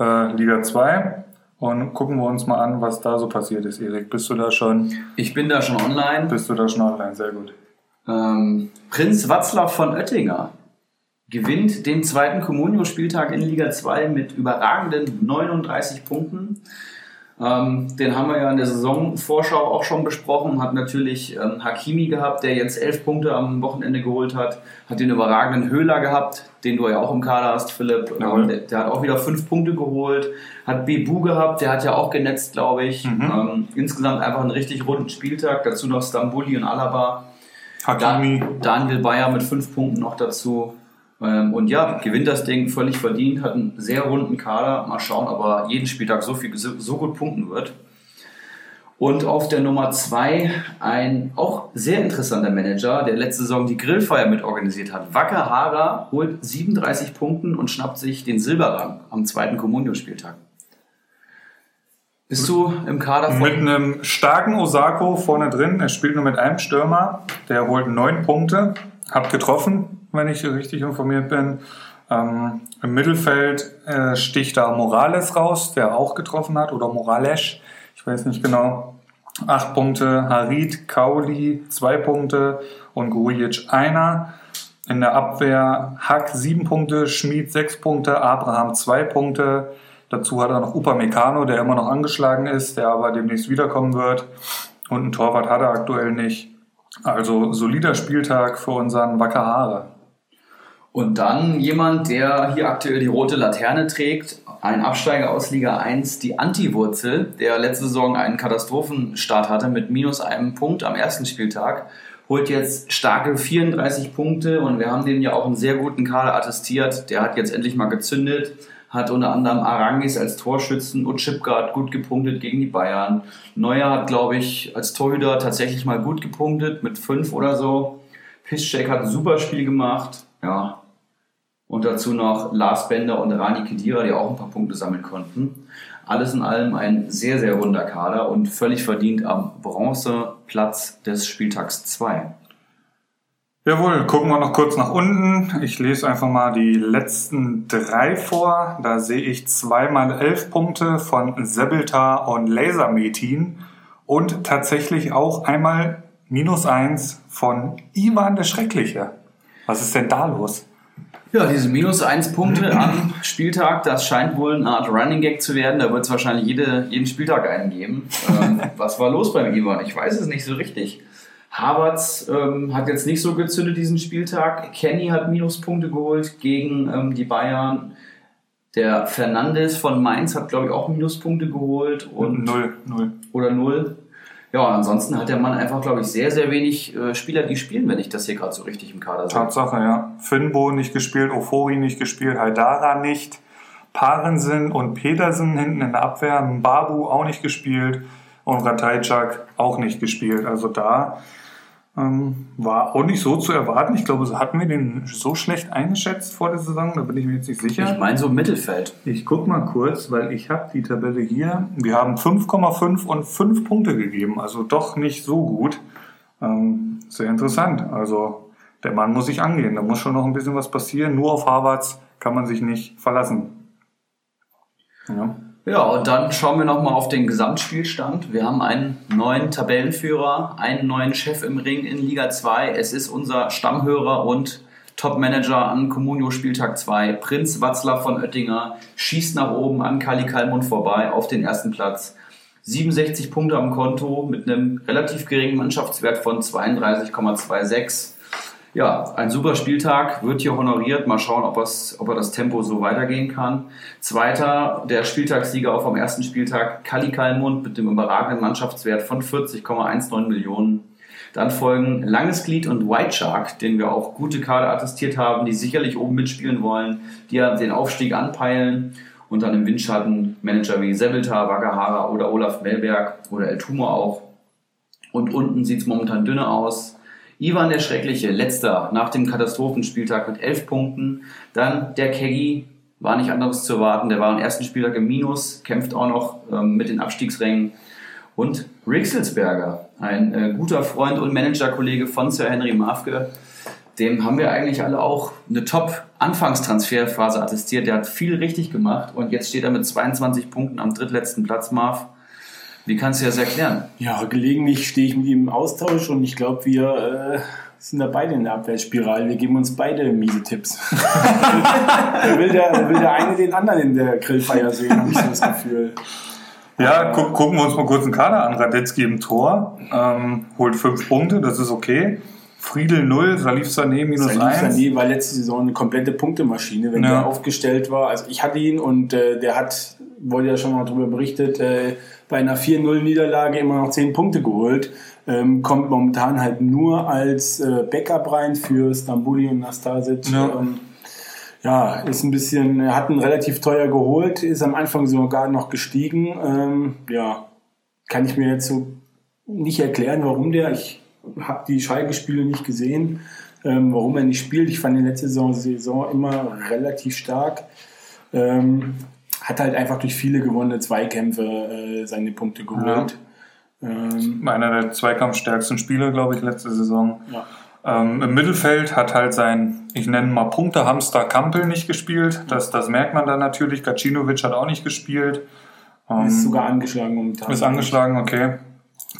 äh, Liga 2. Und gucken wir uns mal an, was da so passiert ist, Erik. Bist du da schon? Ich bin da schon online. Bist du da schon online? Sehr gut. Ähm, Prinz Watzlaw von Oettinger gewinnt den zweiten Communio-Spieltag in Liga 2 mit überragenden 39 Punkten. Ähm, den haben wir ja in der Saisonvorschau auch schon besprochen. Hat natürlich ähm, Hakimi gehabt, der jetzt elf Punkte am Wochenende geholt hat. Hat den überragenden Höhler gehabt, den du ja auch im Kader hast, Philipp. Ähm, der, der, hat auch wieder fünf Punkte geholt. Hat Bebu gehabt, der hat ja auch genetzt, glaube ich. Mhm. Ähm, insgesamt einfach einen richtig runden Spieltag. Dazu noch Stambuli und Alaba. Hakimi. Da, Daniel Bayer mit fünf Punkten noch dazu. Ähm, und ja, gewinnt das Ding völlig verdient, hat einen sehr runden Kader. Mal schauen, ob er jeden Spieltag so, viel, so gut punkten wird. Und auf der Nummer 2 ein auch sehr interessanter Manager, der letzte Saison die Grillfeier mit organisiert hat. Wacker Hara holt 37 Punkten und schnappt sich den Silberrang am zweiten Communio-Spieltag. Bist du im Kader von... Mit einem starken Osako vorne drin. Er spielt nur mit einem Stürmer. Der holt neun Punkte. Hat getroffen wenn ich richtig informiert bin. Ähm, Im Mittelfeld äh, sticht da Morales raus, der auch getroffen hat, oder Morales, ich weiß nicht genau. Acht Punkte, Harid, Kauli zwei Punkte und Grujic einer. In der Abwehr Hack sieben Punkte, Schmid sechs Punkte, Abraham zwei Punkte. Dazu hat er noch Upamecano, der immer noch angeschlagen ist, der aber demnächst wiederkommen wird. Und einen Torwart hat er aktuell nicht. Also solider Spieltag für unseren Wackerhaare. Und dann jemand, der hier aktuell die rote Laterne trägt, ein Absteiger aus Liga 1, die Anti-Wurzel, der letzte Saison einen Katastrophenstart hatte mit minus einem Punkt am ersten Spieltag, holt jetzt starke 34 Punkte und wir haben dem ja auch einen sehr guten Kader attestiert. Der hat jetzt endlich mal gezündet, hat unter anderem Arangis als Torschützen und Chipgard gut gepunktet gegen die Bayern. Neuer hat, glaube ich, als Torhüter tatsächlich mal gut gepunktet mit fünf oder so. Piszczek hat ein super Spiel gemacht. Ja, und dazu noch Lars Bender und Rani Kedira, die auch ein paar Punkte sammeln konnten. Alles in allem ein sehr, sehr runder Kader und völlig verdient am Bronzeplatz des Spieltags 2. Jawohl, gucken wir noch kurz nach unten. Ich lese einfach mal die letzten drei vor. Da sehe ich zweimal elf Punkte von Sebeltar und Lasermetin und tatsächlich auch einmal minus eins von Ivan der Schreckliche. Was ist denn da los? Ja, diese minus 1 Punkte am Spieltag, das scheint wohl eine Art Running Gag zu werden. Da wird es wahrscheinlich jede, jeden Spieltag einen geben. Ähm, was war los beim Ivan? Ich weiß es nicht so richtig. Havertz ähm, hat jetzt nicht so gezündet diesen Spieltag. Kenny hat Minuspunkte geholt gegen ähm, die Bayern. Der Fernandes von Mainz hat, glaube ich, auch Minuspunkte geholt. Und null, null. Oder null. Ja, ansonsten hat der Mann einfach, glaube ich, sehr, sehr wenig äh, Spieler, die spielen, wenn ich das hier gerade so richtig im Kader sehe. Tatsache, ja. Finbo nicht gespielt, Ofori nicht gespielt, Haidara nicht, Parensen und Petersen hinten in der Abwehr, Babu auch nicht gespielt und Ratajczak auch nicht gespielt. Also da ähm, war auch nicht so zu erwarten. Ich glaube, hatten wir den so schlecht eingeschätzt vor der Saison, da bin ich mir jetzt nicht sicher. Ich meine so Mittelfeld. Ich gucke mal kurz, weil ich habe die Tabelle hier. Wir haben 5,5 und 5 Punkte gegeben, also doch nicht so gut. Ähm, sehr interessant. Also der Mann muss sich angehen, da muss schon noch ein bisschen was passieren. Nur auf Harvards kann man sich nicht verlassen. Ja. Ja, und dann schauen wir nochmal auf den Gesamtspielstand. Wir haben einen neuen Tabellenführer, einen neuen Chef im Ring in Liga 2. Es ist unser Stammhörer und Top-Manager an Comunio Spieltag 2. Prinz Watzler von Oettinger schießt nach oben an Kali Kalmund vorbei auf den ersten Platz. 67 Punkte am Konto mit einem relativ geringen Mannschaftswert von 32,26 ja, ein super Spieltag, wird hier honoriert. Mal schauen, ob, ob er das Tempo so weitergehen kann. Zweiter, der Spieltagssieger auch vom ersten Spieltag, Kali Kalmund mit dem überragenden Mannschaftswert von 40,19 Millionen. Dann folgen Langes Glied und White Shark, denen wir auch gute Kader attestiert haben, die sicherlich oben mitspielen wollen, die ja den Aufstieg anpeilen. Und dann im Windschatten Manager wie Sebeltar, Wagahara oder Olaf Melberg oder El Tumo auch. Und unten sieht es momentan dünner aus. Ivan der Schreckliche, letzter nach dem Katastrophenspieltag mit elf Punkten. Dann der Keggy, war nicht anderes zu erwarten. Der war am ersten Spieltag im Minus, kämpft auch noch ähm, mit den Abstiegsrängen. Und Rixelsberger, ein äh, guter Freund und Managerkollege von Sir Henry Mafke, dem haben wir eigentlich alle auch eine Top-Anfangstransferphase attestiert. Der hat viel richtig gemacht und jetzt steht er mit 22 Punkten am drittletzten Platz, Marv. Wie kannst du das erklären? Ja, gelegentlich stehe ich mit ihm im Austausch und ich glaube, wir äh, sind da beide in der Abwärtsspirale. Wir geben uns beide miese Tipps. da, will der, will der eine den anderen in der Grillfeier sehen, habe ich so das Gefühl. Ja, gu gucken wir uns mal kurz den Kader an. Radetzky im Tor, ähm, holt fünf Punkte, das ist okay. Friedel 0, Salif Sané minus Salif 1. Sané war letzte Saison eine komplette Punktemaschine, wenn Ja. der aufgestellt war. Also ich hatte ihn und äh, der hat, wurde ja schon mal darüber berichtet, äh, bei einer 4-0-Niederlage immer noch 10 Punkte geholt. Ähm, kommt momentan halt nur als äh, Backup rein für Stambuli und Nastasic. Ja. Ähm, ja, ist ein bisschen, er hat ihn relativ teuer geholt, ist am Anfang sogar noch gestiegen. Ähm, ja, kann ich mir jetzt so nicht erklären, warum der. Ich habe die Schalke-Spiele nicht gesehen, ähm, warum er nicht spielt. Ich fand die letzte Saison, Saison immer relativ stark. Ähm, hat halt einfach durch viele gewonnene Zweikämpfe äh, seine Punkte geholt. Ähm, Einer der zweikampfstärksten Spieler, glaube ich, letzte Saison. ja. Ähm, Im Mittelfeld hat halt sein, ich nenne mal Punktehamster Kampel nicht gespielt. Das, das merkt man dann natürlich. Gacinovic hat auch nicht gespielt. Ähm, Ist sogar angeschlagen momentan. Ist angeschlagen, okay.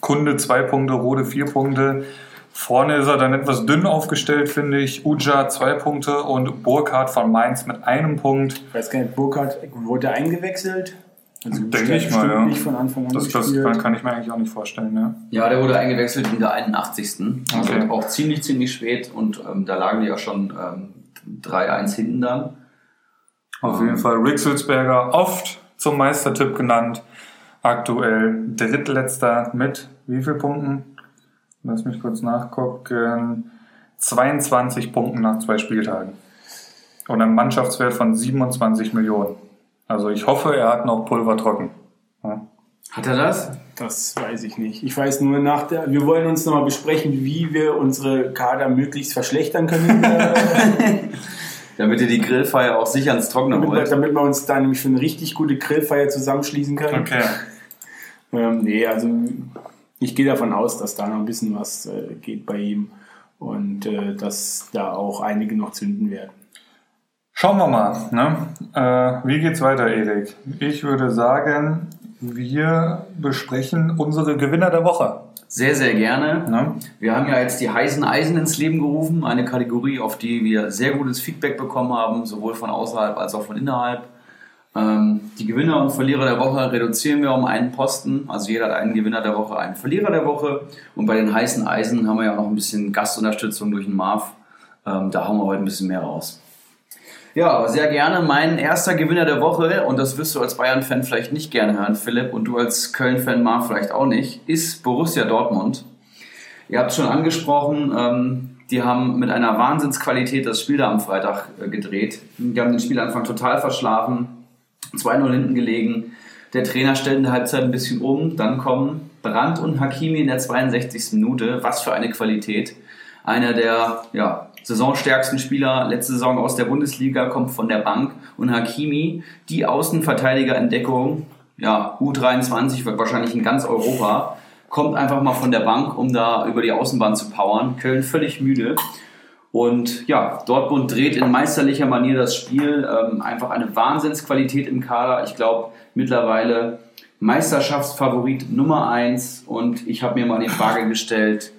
Kunde zwei Punkte, Rode vier Punkte. Vorne ist er dann etwas dünn aufgestellt, finde ich. Uja zwei Punkte und Burkhardt von Mainz mit einem Punkt. Ich weiß gar nicht, Burkhardt wurde eingewechselt? Also Denke ich mal, ja. nicht von Anfang an Das, das gespielt. kann ich mir eigentlich auch nicht vorstellen. Ja. Ja, der wurde eingewechselt in der 81. Also Okay. auch ziemlich, ziemlich spät und ähm, da lagen die ja schon ähm, 3-1 hinten dann. Auf jeden Fall Rixelsberger oft zum Meistertipp genannt. Aktuell drittletzter mit wie viel Punkten? Lass mich kurz nachgucken. 22 Punkten nach zwei Spieltagen. Und einem Mannschaftswert von 27 Millionen. Also ich hoffe, er hat noch Pulver trocken. Ja. Hat er das? Das weiß ich nicht. Ich weiß nur nach der. Wir wollen uns nochmal besprechen, wie wir unsere Kader möglichst verschlechtern können. Damit ihr die Grillfeier auch sicher ins Trockene damit, wir, holt. damit wir uns da nämlich für eine richtig gute Grillfeier zusammenschließen können. Okay. Ähm, nee, also ich gehe davon aus, dass da noch ein bisschen was äh, geht bei ihm und äh, dass da auch einige noch zünden werden. Schauen wir mal. Ne? Äh, wie geht's weiter, Erik? Ich würde sagen, wir besprechen unsere Gewinner der Woche. Sehr, sehr gerne. Ne? Wir haben ja jetzt die heißen Eisen ins Leben gerufen, eine Kategorie, auf die wir sehr gutes Feedback bekommen haben, sowohl von außerhalb als auch von innerhalb. Ähm, die Gewinner und Verlierer der Woche reduzieren wir um einen Posten. Also jeder hat einen Gewinner der Woche, einen Verlierer der Woche. Und bei den heißen Eisen haben wir ja auch noch ein bisschen Gastunterstützung durch den Marv. Ähm, da hauen wir heute ein bisschen mehr raus. Ja, sehr gerne. Mein erster Gewinner der Woche, und das wirst du als Bayern-Fan vielleicht nicht gerne hören, Philipp, und du als Köln-Fan, Marv, vielleicht auch nicht, ist Borussia Dortmund. Ihr habt es schon angesprochen, ähm, die haben mit einer Wahnsinnsqualität das Spiel da am Freitag äh, gedreht. Die haben den Spielanfang total verschlafen, 2-0 hinten gelegen. Der Trainer stellt in der Halbzeit ein bisschen um, dann kommen Brandt und Hakimi in der 62. Minute. Was für eine Qualität. Einer der ja, saisonstärksten Spieler letzte Saison aus der Bundesliga kommt von der Bank und Hakimi, die Außenverteidigerentdeckung, ja, U23 wird wahrscheinlich in ganz Europa, kommt einfach mal von der Bank, um da über die Außenbahn zu powern. Köln völlig müde. Und ja, Dortmund dreht in meisterlicher Manier das Spiel. Ähm, einfach eine Wahnsinnsqualität im Kader. Ich glaube mittlerweile Meisterschaftsfavorit Nummer eins. Und ich habe mir mal die Frage gestellt,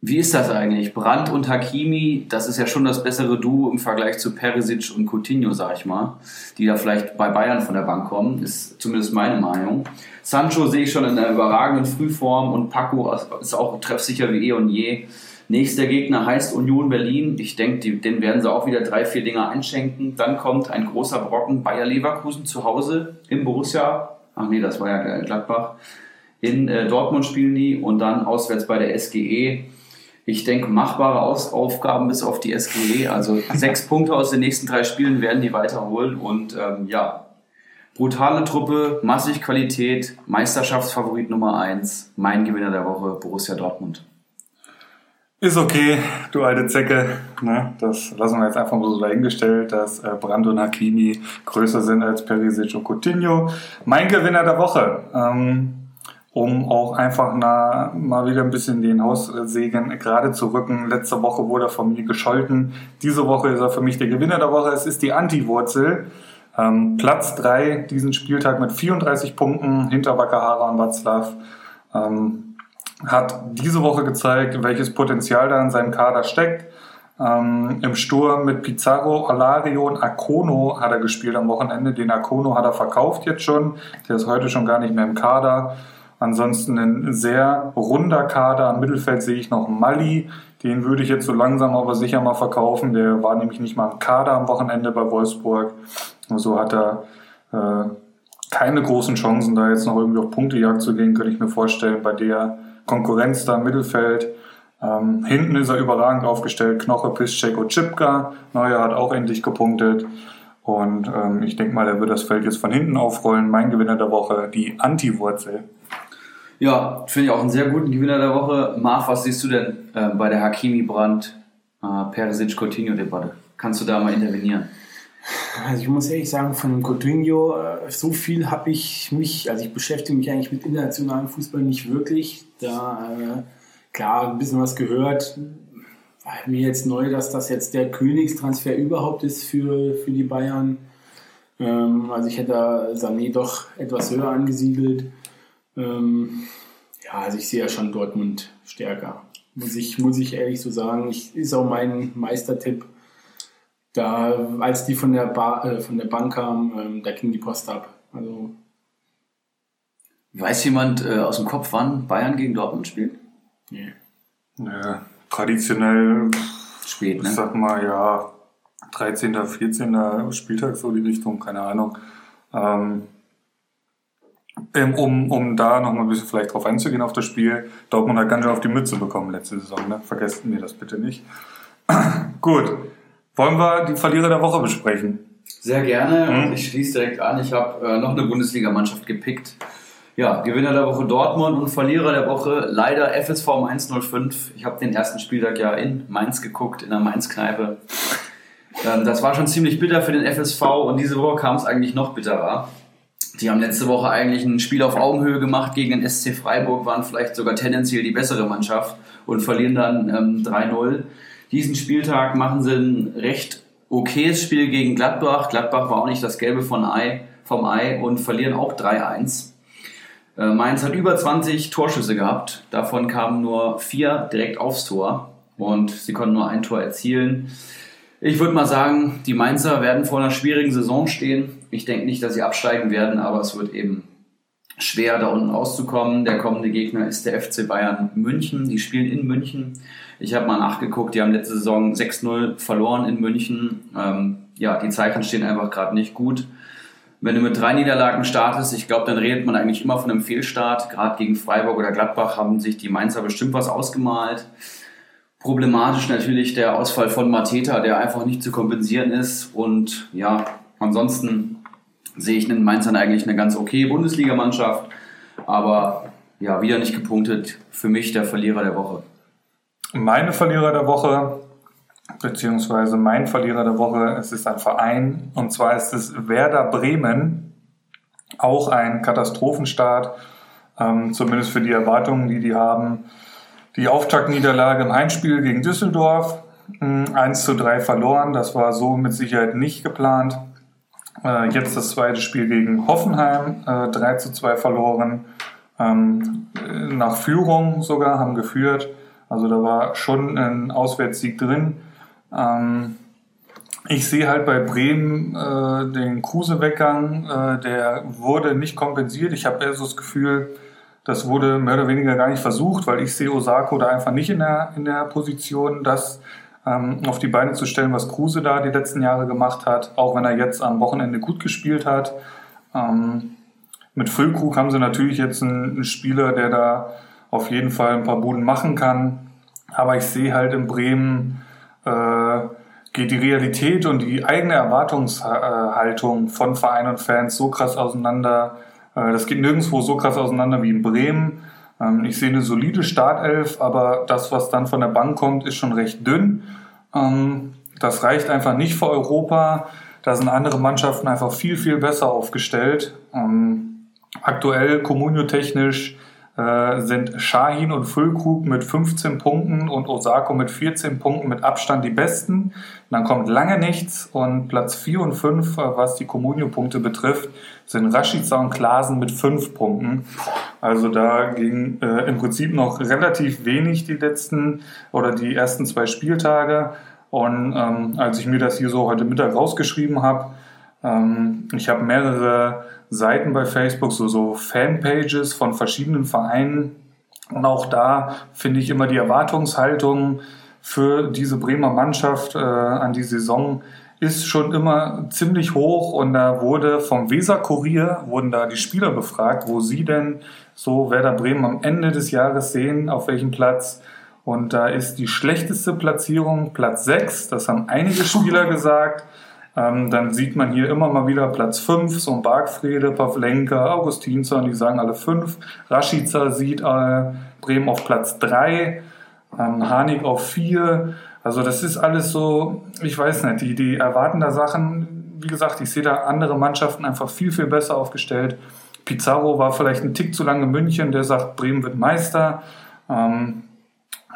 wie ist das eigentlich? Brandt und Hakimi, das ist ja schon das bessere Duo im Vergleich zu Perisic und Coutinho, sag ich mal, die da vielleicht bei Bayern von der Bank kommen, ist zumindest meine Meinung. Sancho sehe ich schon in einer überragenden Frühform und Paco ist auch treffsicher wie eh und je. Nächster Gegner heißt Union Berlin. Ich denke, den werden sie auch wieder drei, vier Dinger einschenken. Dann kommt ein großer Brocken Bayer Leverkusen zu Hause im Borussia. Ach nee, das war ja Gladbach. In äh, Dortmund spielen die und dann auswärts bei der SGE. Ich denke, machbare Aus Aufgaben bis auf die SGE. Also sechs Punkte aus den nächsten drei Spielen werden die weiterholen. Und ähm, ja, brutale Truppe, massig Qualität, Meisterschaftsfavorit Nummer eins. Mein Gewinner der Woche, Borussia Dortmund. Ist okay, du alte Zecke. Ne? Das lassen wir jetzt einfach mal so dahingestellt, dass äh, Brando und Hakimi größer sind als Perisic und Coutinho. Mein Gewinner der Woche. Ähm, um auch einfach na, mal wieder ein bisschen den Haussegen gerade zu rücken. Letzte Woche wurde er von mir gescholten. Diese Woche ist er für mich der Gewinner der Woche. Es ist die Anti-Wurzel. Ähm, Platz drei diesen Spieltag mit 34 Punkten hinter Wakahara und Václav. Ähm, hat diese Woche gezeigt, welches Potenzial da in seinem Kader steckt. Ähm, Im Sturm mit Pizarro, Alario und Akono hat er gespielt am Wochenende. Den Akono hat er verkauft jetzt schon. Der ist heute schon gar nicht mehr im Kader. Ansonsten ein sehr runder Kader. Am Mittelfeld sehe ich noch Mali. Den würde ich jetzt so langsam aber sicher mal verkaufen. Der war nämlich nicht mal im Kader am Wochenende bei Wolfsburg. Und so hat er äh, keine großen Chancen, da jetzt noch irgendwie auf Punktejagd zu gehen, könnte ich mir vorstellen, bei der Konkurrenz da im Mittelfeld. Ähm, hinten ist er überragend aufgestellt. Knoche, Piszczek Chipka. Neuer hat auch endlich gepunktet. Und ähm, ich denke mal, er wird das Feld jetzt von hinten aufrollen. Mein Gewinner der Woche, die Anti-Wurzel. Ja, finde ich auch einen sehr guten Gewinner der Woche. Marv, was siehst du denn äh, bei der Hakimi-Brand, äh? Kannst du da mal intervenieren? Also ich muss ehrlich sagen, von Coutinho, äh, so viel habe ich mich, also ich beschäftige mich eigentlich mit internationalem Fußball nicht wirklich. Da, äh, klar, ein bisschen was gehört. War mir jetzt neu, dass das jetzt der Königstransfer überhaupt ist für, für die Bayern. Ähm, also ich hätte Sané doch etwas höher angesiedelt. Ähm, ja, also ich sehe ja schon Dortmund stärker. Muss ich, muss ich ehrlich so sagen. Ich, ist auch mein Meistertipp da, als die von der, Bar, äh, von der Bank kam, ähm, da ging die Post ab. Also Weiß jemand äh, aus dem Kopf, wann Bayern gegen Dortmund spielt? Nee. Ja, traditionell spät, ne? Ich sag mal, ja, 13., 14. Spieltag, so die Richtung, keine Ahnung. Ähm, um, um da nochmal ein bisschen vielleicht drauf einzugehen auf das Spiel, Dortmund hat ganz schön auf die Mütze bekommen letzte Saison, ne? Vergesst mir das bitte nicht. Gut, wollen wir die Verlierer der Woche besprechen? Sehr gerne. Hm? Ich schließe direkt an. Ich habe äh, noch eine Bundesligamannschaft gepickt. Ja, Gewinner der Woche Dortmund und Verlierer der Woche leider FSV 105. Ich habe den ersten Spieltag ja in Mainz geguckt, in der Mainz-Kneipe. Ähm, das war schon ziemlich bitter für den FSV und diese Woche kam es eigentlich noch bitterer. Die haben letzte Woche eigentlich ein Spiel auf Augenhöhe gemacht gegen den SC Freiburg, waren vielleicht sogar tendenziell die bessere Mannschaft und verlieren dann ähm, 3-0. Diesen Spieltag machen sie ein recht okayes Spiel gegen Gladbach. Gladbach war auch nicht das Gelbe von Ei, vom Ei und verlieren auch 3-1. Äh, Mainz hat über 20 Torschüsse gehabt. Davon kamen nur vier direkt aufs Tor und sie konnten nur ein Tor erzielen. Ich würde mal sagen, die Mainzer werden vor einer schwierigen Saison stehen. Ich denke nicht, dass sie absteigen werden, aber es wird eben schwer, da unten rauszukommen. Der kommende Gegner ist der FC Bayern München. Die spielen in München. Ich habe mal nachgeguckt, die haben letzte Saison 6-0 verloren in München. Ähm, ja, die Zeichen stehen einfach gerade nicht gut. Wenn du mit drei Niederlagen startest, ich glaube, dann redet man eigentlich immer von einem Fehlstart. Gerade gegen Freiburg oder Gladbach haben sich die Mainzer bestimmt was ausgemalt. Problematisch natürlich der Ausfall von Mateta, der einfach nicht zu kompensieren ist. Und ja, ansonsten sehe ich in den Mainzern eigentlich eine ganz okay Bundesligamannschaft. Aber ja, wieder nicht gepunktet. Für mich der Verlierer der Woche. Meine Verlierer der Woche, beziehungsweise mein Verlierer der Woche, es ist ein Verein und zwar ist es Werder Bremen, auch ein Katastrophenstart, ähm, zumindest für die Erwartungen, die die haben. Die Auftaktniederlage im Heimspiel gegen Düsseldorf, 1 zu 3 verloren. Das war so mit Sicherheit nicht geplant. Äh, jetzt das zweite Spiel gegen Hoffenheim, äh, 3 zu 2 verloren. Ähm, nach Führung sogar, haben geführt. Also da war schon ein Auswärtssieg drin. Ähm, ich sehe halt bei Bremen äh, den Kruse-Weggang, äh, der wurde nicht kompensiert. Ich habe eher so das Gefühl, das wurde mehr oder weniger gar nicht versucht, weil ich sehe Osako da einfach nicht in der, in der Position, das ähm, auf die Beine zu stellen, was Kruse da die letzten Jahre gemacht hat, auch wenn er jetzt am Wochenende gut gespielt hat. Ähm, mit Füllkrug haben sie natürlich jetzt einen, einen Spieler, der da auf jeden Fall ein paar Buden machen kann. Aber ich sehe halt in Bremen, äh, geht die Realität und die eigene Erwartungshaltung von Verein und Fans so krass auseinander. Äh, das geht nirgendwo so krass auseinander wie in Bremen. Ähm, ich sehe eine solide Startelf, aber das, was dann von der Bank kommt, ist schon recht dünn. Ähm, das reicht einfach nicht für Europa. Da sind andere Mannschaften einfach viel, viel besser aufgestellt. Ähm, aktuell, Comunio-technisch, äh, sind Shahin und Füllkrug mit 15 Punkten und Osako mit 14 Punkten mit Abstand die besten. dann kommt lange nichts und Platz 4 und 5, äh, was die Comunio-Punkte betrifft, sind Rashica und Klasen mit 5 Punkten. Also da ging äh, im Prinzip noch relativ wenig die letzten oder die ersten zwei Spieltage. Und ähm, als ich mir das hier so heute Mittag rausgeschrieben habe, ähm, ich habe mehrere Seiten bei Facebook, so, so Fanpages von verschiedenen Vereinen. Und auch da finde ich immer die Erwartungshaltung für diese Bremer Mannschaft äh, an die Saison ist schon immer ziemlich hoch und da wurde vom Weser Kurier wurden da die Spieler befragt, wo sie denn so Werder Bremen am Ende des Jahres sehen, auf welchem Platz. Und da ist die schlechteste Platzierung Platz 6, das haben einige Spieler gesagt. Ähm, dann sieht man hier immer mal wieder Platz 5, so ein Bargfrede, Pavlenka, Augustinsson, die sagen alle 5. Rashica sieht äh, Bremen auf Platz 3, ähm, Hanik auf 4. Also das ist alles so, ich weiß nicht, die, die erwarten da Sachen. Wie gesagt, ich sehe da andere Mannschaften einfach viel, viel besser aufgestellt. Pizarro war vielleicht ein Tick zu lange in München, der sagt, Bremen wird Meister. Ähm,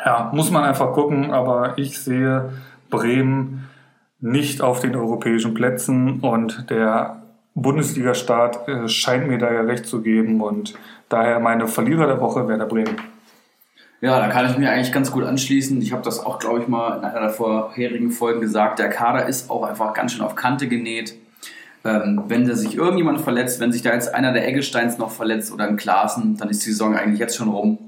ja, muss man einfach gucken, aber ich sehe Bremen nicht auf den europäischen Plätzen und der Bundesliga-Start äh, scheint mir da ja recht zu geben und daher meine Verlierer der Woche Werder Bremen. Ja, da kann ich mir eigentlich ganz gut anschließen. Ich habe das auch, glaube ich, mal in einer der vorherigen Folgen gesagt. Der Kader ist auch einfach ganz schön auf Kante genäht. Ähm, wenn da sich irgendjemand verletzt, wenn sich da jetzt einer der Eggesteins noch verletzt oder ein Klaassen, dann ist die Saison eigentlich jetzt schon rum.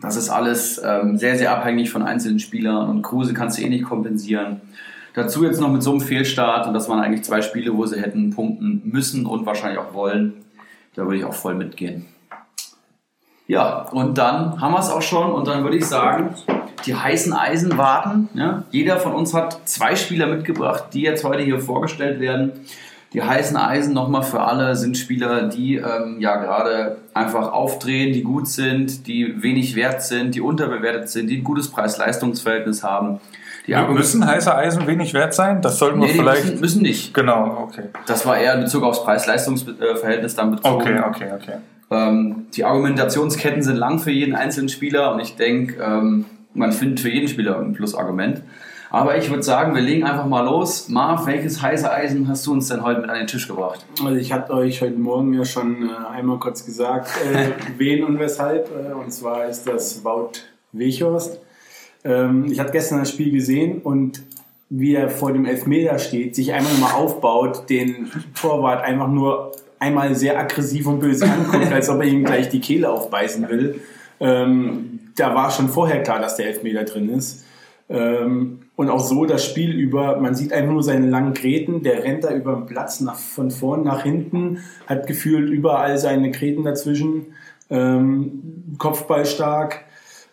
Das ist alles ähm, sehr, sehr abhängig von einzelnen Spielern und Kruse kannst du eh nicht kompensieren. Dazu jetzt noch mit so einem Fehlstart und das waren eigentlich zwei Spiele, wo sie hätten punkten müssen und wahrscheinlich auch wollen. Da würde ich auch voll mitgehen. Ja, und dann haben wir es auch schon und dann würde ich sagen, die heißen Eisen warten. Ja? Jeder von uns hat zwei Spieler mitgebracht, die jetzt heute hier vorgestellt werden. Die heißen Eisen nochmal für alle sind Spieler, die ähm, ja gerade einfach aufdrehen, die gut sind, die wenig wert sind, die unterbewertet sind, die ein gutes Preis-Leistungs-Verhältnis haben ja, müssen heiße Eisen wenig wert sein? Das sollten wir nee, vielleicht. Müssen, müssen nicht. Genau, okay. Das war eher in Bezug aufs Preis-Leistungs-Verhältnis dann bezogen. Okay, okay, okay. Ähm, die Argumentationsketten sind lang für jeden einzelnen Spieler und ich denke, ähm, man findet für jeden Spieler ein Plusargument. Aber ich würde sagen, wir legen einfach mal los. Marv, welches heiße Eisen hast du uns denn heute mit an den Tisch gebracht? Also ich hatte euch heute Morgen ja schon äh, einmal kurz gesagt, äh, wen und weshalb. Äh, und zwar ist das Wout Wechhorst. Ähm, ich hatte gestern das Spiel gesehen und wie er vor dem Elfmeter steht, sich einmal mal aufbaut, den Torwart einfach nur einmal sehr aggressiv und böse anguckt, als ob er ihm gleich die Kehle aufbeißen will. Ähm, da war schon vorher klar, dass der Elfmeter drin ist. Ähm, und auch so das Spiel über, man sieht einfach nur seine langen Gräten, der rennt da über den Platz nach, von vorn nach hinten, hat gefühlt überall seine Gräten dazwischen, ähm, Kopfball stark,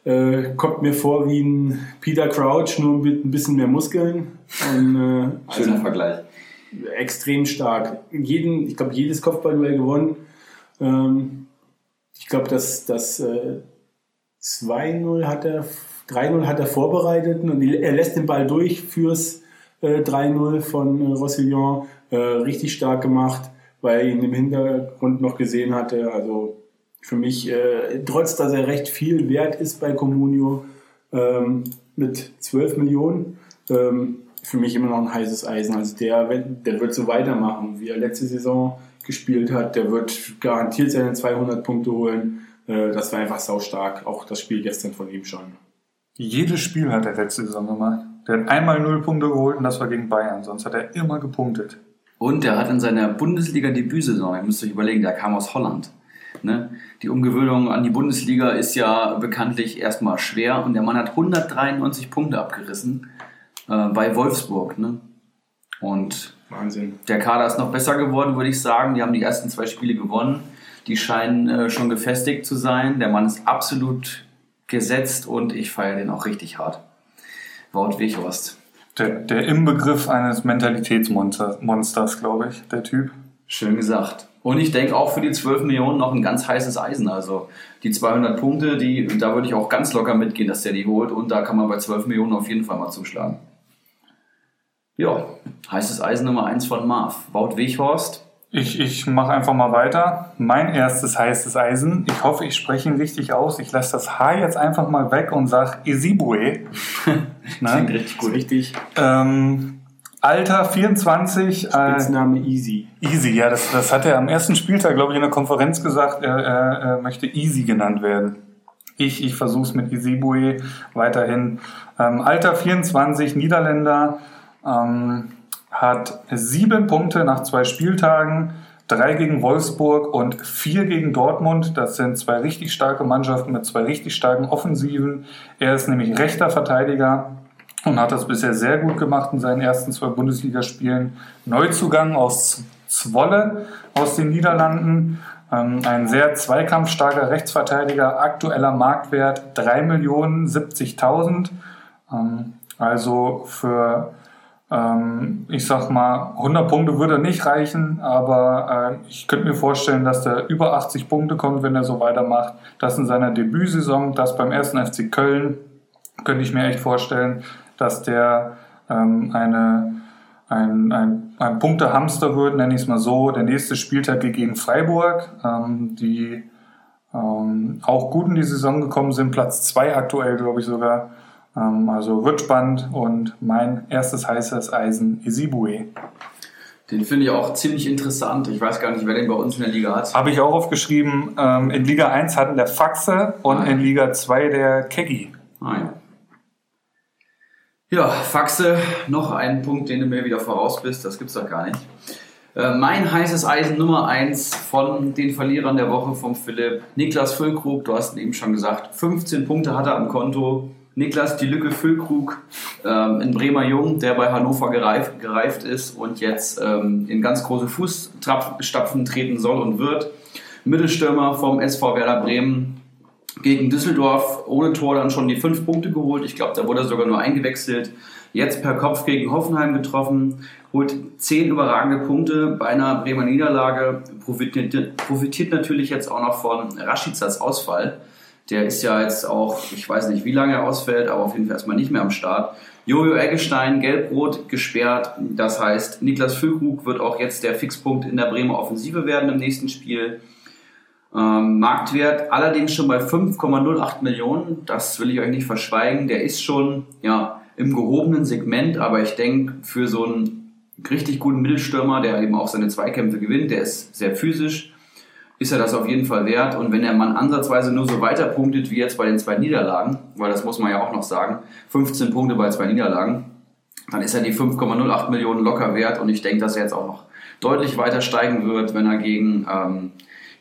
äh, kommt mir vor wie ein Peter Crouch, nur mit ein bisschen mehr Muskeln. Und, äh, Schöner also Vergleich. Extrem stark. Jeden, ich glaube, jedes Kopfballduell gewonnen. Ähm, ich glaube, das, das äh, 2-0 hat er, 3-0 hat er vorbereitet und er lässt den Ball durch fürs äh, 3-0 von äh, Rossillon. Äh, richtig stark gemacht, weil er ihn im Hintergrund noch gesehen hatte. Also für mich, äh, trotz dass er recht viel wert ist bei Comunio, ähm, mit 12 Millionen, ähm, für mich immer noch ein heißes Eisen. Also der, der wird so weitermachen, wie er letzte Saison gespielt hat. Der wird garantiert seine 200 Punkte holen. Äh, das war einfach saustark. Auch das Spiel gestern von ihm schon. Jedes Spiel hat er letzte Saison gemacht. Der hat einmal null Punkte geholt und das war gegen Bayern. Sonst hat er immer gepunktet. Und er hat in seiner Bundesliga-Debütsaison, ihr müsst euch überlegen, der kam aus Holland. Ne? Die Umgewöhnung an die Bundesliga ist ja bekanntlich erstmal schwer und der Mann hat 193 Punkte abgerissen äh, bei Wolfsburg. Ne? Und Wahnsinn. der Kader ist noch besser geworden, würde ich sagen. Die haben die ersten zwei Spiele gewonnen. Die scheinen äh, schon gefestigt zu sein. Der Mann ist absolut gesetzt und ich feiere den auch richtig hart. Wout Weghorst. Der, der Inbegriff eines Mentalitätsmonsters, Monsters, glaube ich, der Typ. Schön gesagt. Und ich denke auch für die 12 Millionen noch ein ganz heißes Eisen. Also die 200 Punkte, die, da würde ich auch ganz locker mitgehen, dass der die holt. Und da kann man bei 12 Millionen auf jeden Fall mal zuschlagen. Ja, heißes Eisen Nummer 1 von Marv. Wout Weghorst. Ich, ich mache einfach mal weiter. Mein erstes heißes Eisen. Ich hoffe, ich spreche ihn richtig aus. Ich lasse das H jetzt einfach mal weg und sage Isibue. Klingt ne? richtig Gut, gut. richtig. ähm, Alter 24. Äh, Spitzname Easy. Easy, ja, das, das hat er am ersten Spieltag, glaube ich, in der Konferenz gesagt, er, er, er möchte Easy genannt werden. Ich, ich versuche es mit Isibue weiterhin. Ähm, Alter 24, Niederländer, ähm, hat sieben Punkte nach zwei Spieltagen, drei gegen Wolfsburg und vier gegen Dortmund. Das sind zwei richtig starke Mannschaften mit zwei richtig starken Offensiven. Er ist nämlich rechter Verteidiger und hat das bisher sehr gut gemacht in seinen ersten zwei Bundesligaspielen. Neuzugang aus Zwolle aus den Niederlanden. Ähm, ein sehr zweikampfstarker Rechtsverteidiger, aktueller Marktwert 3.070.000. Ähm, also für, ähm, ich sag mal, 100 Punkte würde nicht reichen, aber äh, ich könnte mir vorstellen, dass der über 80 Punkte kommt, wenn er so weitermacht. Das in seiner Debütsaison, das beim ersten FC Köln, könnte ich mir echt vorstellen, dass der ähm, eine, ein, ein, ein Punktehamster wird, nenne ich es mal so. Der nächste Spieltag geht gegen Freiburg, ähm, die ähm, auch gut in die Saison gekommen sind, Platz zwei aktuell, glaube ich sogar. Ähm, also wird spannend und mein erstes heißes Eisen Isibue. Den finde ich auch ziemlich interessant. Ich weiß gar nicht, wer den bei uns in der Liga hat. Habe ich auch aufgeschrieben, ähm, in Liga 1 hatten der Faxe und Ah. in Liga 2 der Keggy. Ah, ja. Ja, Faxe, noch ein Punkt, den du mir wieder voraus bist, das gibt's doch gar nicht. Äh, mein heißes Eisen Nummer 1 von den Verlierern der Woche vom Philipp. Niklas Füllkrug, du hast ihn eben schon gesagt, 15 Punkte hat er am Konto. Niklas die Lücke Füllkrug, ähm, in Bremer Jung, der bei Hannover gereift, gereift ist und jetzt ähm, in ganz große Fußstapfen treten soll und wird. Mittelstürmer vom SV Werder Bremen, gegen Düsseldorf ohne Tor dann schon die fünf Punkte geholt. Ich glaube, da wurde er sogar nur eingewechselt. Jetzt per Kopf gegen Hoffenheim getroffen, holt zehn überragende Punkte bei einer Bremer Niederlage, profitiert, profitiert natürlich jetzt auch noch von Raschizas Ausfall. Der ist ja jetzt auch, ich weiß nicht, wie lange er ausfällt, aber auf jeden Fall erstmal nicht mehr am Start. Jojo Eggestein, gelb-rot gesperrt. Das heißt, Niklas Füllkrug wird auch jetzt der Fixpunkt in der Bremer Offensive werden im nächsten Spiel. Ähm, Marktwert allerdings schon bei 5,08 Millionen. Das will ich euch nicht verschweigen. Der ist schon ja, im gehobenen Segment, aber ich denke, für so einen richtig guten Mittelstürmer, der eben auch seine Zweikämpfe gewinnt, der ist sehr physisch, ist er das auf jeden Fall wert. Und wenn der Mann ansatzweise nur so weiter punktet wie jetzt bei den zwei Niederlagen, weil das muss man ja auch noch sagen, 15 Punkte bei zwei Niederlagen, dann ist er die 5,08 Millionen locker wert. Und ich denke, dass er jetzt auch noch deutlich weiter steigen wird, wenn er gegen, ähm,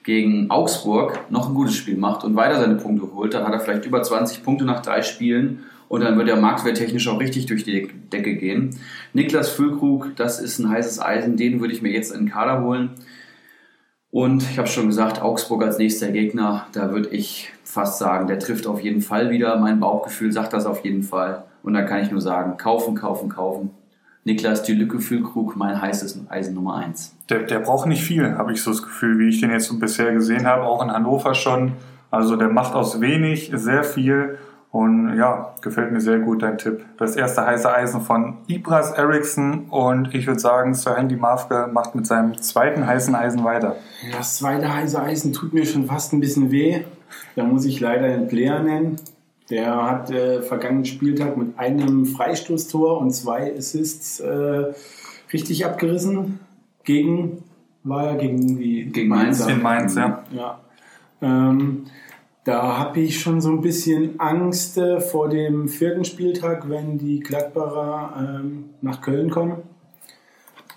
gegen Augsburg noch ein gutes Spiel macht und weiter seine Punkte holt. Dann hat er vielleicht über 20 Punkte nach drei Spielen. Und dann wird der Marktwert technisch auch richtig durch die Decke gehen. Niklas Füllkrug, das ist ein heißes Eisen, den würde ich mir jetzt in den Kader holen. Und ich habe schon gesagt, Augsburg als nächster Gegner, da würde ich fast sagen, der trifft auf jeden Fall wieder. Mein Bauchgefühl sagt das auf jeden Fall. Und da kann ich nur sagen, kaufen, kaufen, kaufen. Niklas die Lücke Füllkrug, mein heißes Eisen Nummer 1. Der, der braucht nicht viel, habe ich so das Gefühl, wie ich den jetzt bisher gesehen habe, auch in Hannover schon. Also der macht aus wenig sehr viel und ja, gefällt mir sehr gut dein Tipp. Das erste heiße Eisen von Ibras Eriksson und ich würde sagen, Sir Handy Mafke macht mit seinem zweiten heißen Eisen weiter. Das zweite heiße Eisen tut mir schon fast ein bisschen weh. Da muss ich leider den Player nennen. Der hat äh, vergangenen Spieltag mit einem Freistoßtor und zwei Assists äh, richtig abgerissen. Gegen, war er gegen die Gegen Mainz. In Mainz, ja. Ja. Ähm, da habe ich schon so ein bisschen Angst äh, vor dem vierten Spieltag, wenn die Gladbacher ähm, nach Köln kommen.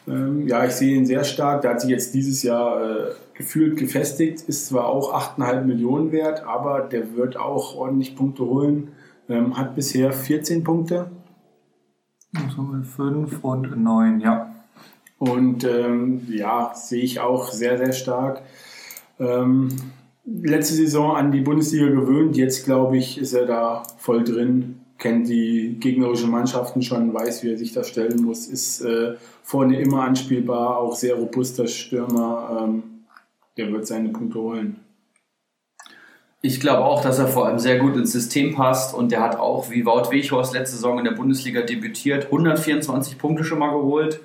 Ähm, ja, ich sehe ihn sehr stark. Der hat sich jetzt dieses Jahr äh, gefühlt gefestigt, ist zwar auch 8,5 Millionen wert, aber der wird auch ordentlich Punkte holen. Ähm, hat bisher 14 Punkte. So, fünf und neun, ja. Und ähm, ja, sehe ich auch sehr, sehr stark. Ähm, letzte Saison an die Bundesliga gewöhnt, jetzt glaube ich, ist er da voll drin, kennt die gegnerischen Mannschaften schon, weiß, wie er sich da stellen muss, ist äh, vorne immer anspielbar, auch sehr robuster Stürmer. Ähm, der wird seine Punkte holen. Ich glaube auch, dass er vor allem sehr gut ins System passt und der hat auch, wie Wout Weghorst letzte Saison in der Bundesliga debütiert, 124 Punkte schon mal geholt.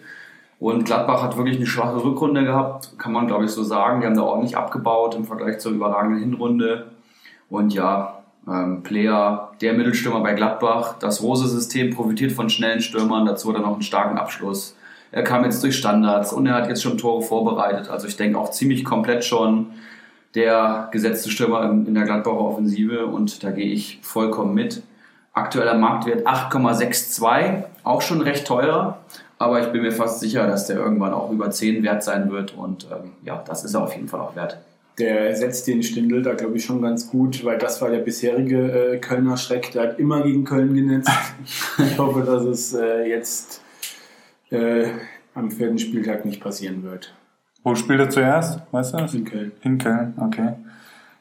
Und Gladbach hat wirklich eine schwache Rückrunde gehabt, kann man glaube ich so sagen. Die haben da ordentlich abgebaut im Vergleich zur überragenden Hinrunde. Und ja, ähm, Player, der Mittelstürmer bei Gladbach, das Rose-System profitiert von schnellen Stürmern, dazu hat er noch einen starken Abschluss. Er kam jetzt durch Standards und er hat jetzt schon Tore vorbereitet. Also ich denke auch ziemlich komplett schon der gesetzte Stürmer in, der Gladbacher Offensive und da gehe ich vollkommen mit. Aktueller Marktwert 8,62, auch schon recht teuer, aber ich bin mir fast sicher, dass der irgendwann auch über 10 wert sein wird und ähm, ja, das ist er auf jeden Fall auch wert. Der ersetzt den Stindl da, glaube ich, schon ganz gut, weil das war der bisherige äh, Kölner Schreck. Der hat immer gegen Köln genetzt. ich hoffe, dass es äh, jetzt äh, am vierten Spieltag nicht passieren wird. Wo spielt er zuerst? Weißt du das? In Köln. In Köln, okay.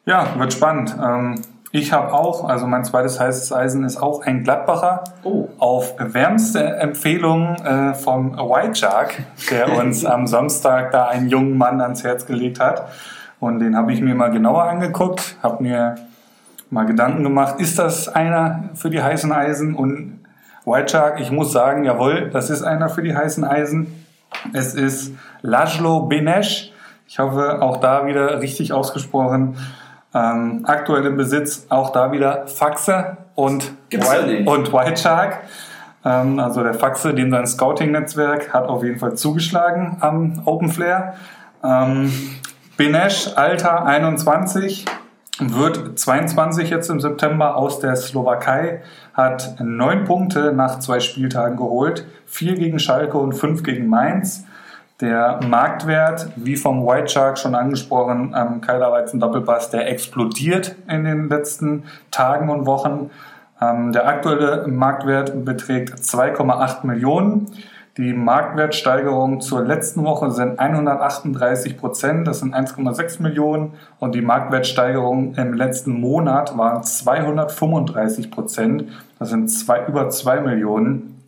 Ja, wird spannend. Ähm, ich habe auch, also mein zweites heißes Eisen ist auch ein Gladbacher. Oh. Auf wärmste Empfehlung äh, vom White Shark, der uns am Samstag da einen jungen Mann ans Herz gelegt hat. Und den habe ich mir mal genauer angeguckt, habe mir mal Gedanken gemacht, ist das einer für die heißen Eisen? Und White Shark, ich muss sagen, jawohl, das ist einer für die heißen Eisen. Es ist Lajlo Benesch. Ich hoffe, auch da wieder richtig ausgesprochen. Ähm, aktuell im Besitz auch da wieder Faxe und, White, und White Shark. Ähm, also der Faxe, dem sein Scouting-Netzwerk hat auf jeden Fall zugeschlagen am Open Flair. Ähm, Benesch, Alter 21, wird 22 jetzt im September aus der Slowakei, hat neun Punkte nach zwei Spieltagen geholt, vier gegen Schalke und fünf gegen Mainz. Der Marktwert, wie vom White Shark schon angesprochen, am Keilerweizen Doppelpass, der explodiert in den letzten Tagen und Wochen. Ähm, der aktuelle Marktwert beträgt 2,8 Millionen. Die Marktwertsteigerung zur letzten Woche sind 138 Prozent, das sind 1,6 Millionen. Und die Marktwertsteigerung im letzten Monat waren 235 Prozent, das sind zwei, über 2 Millionen.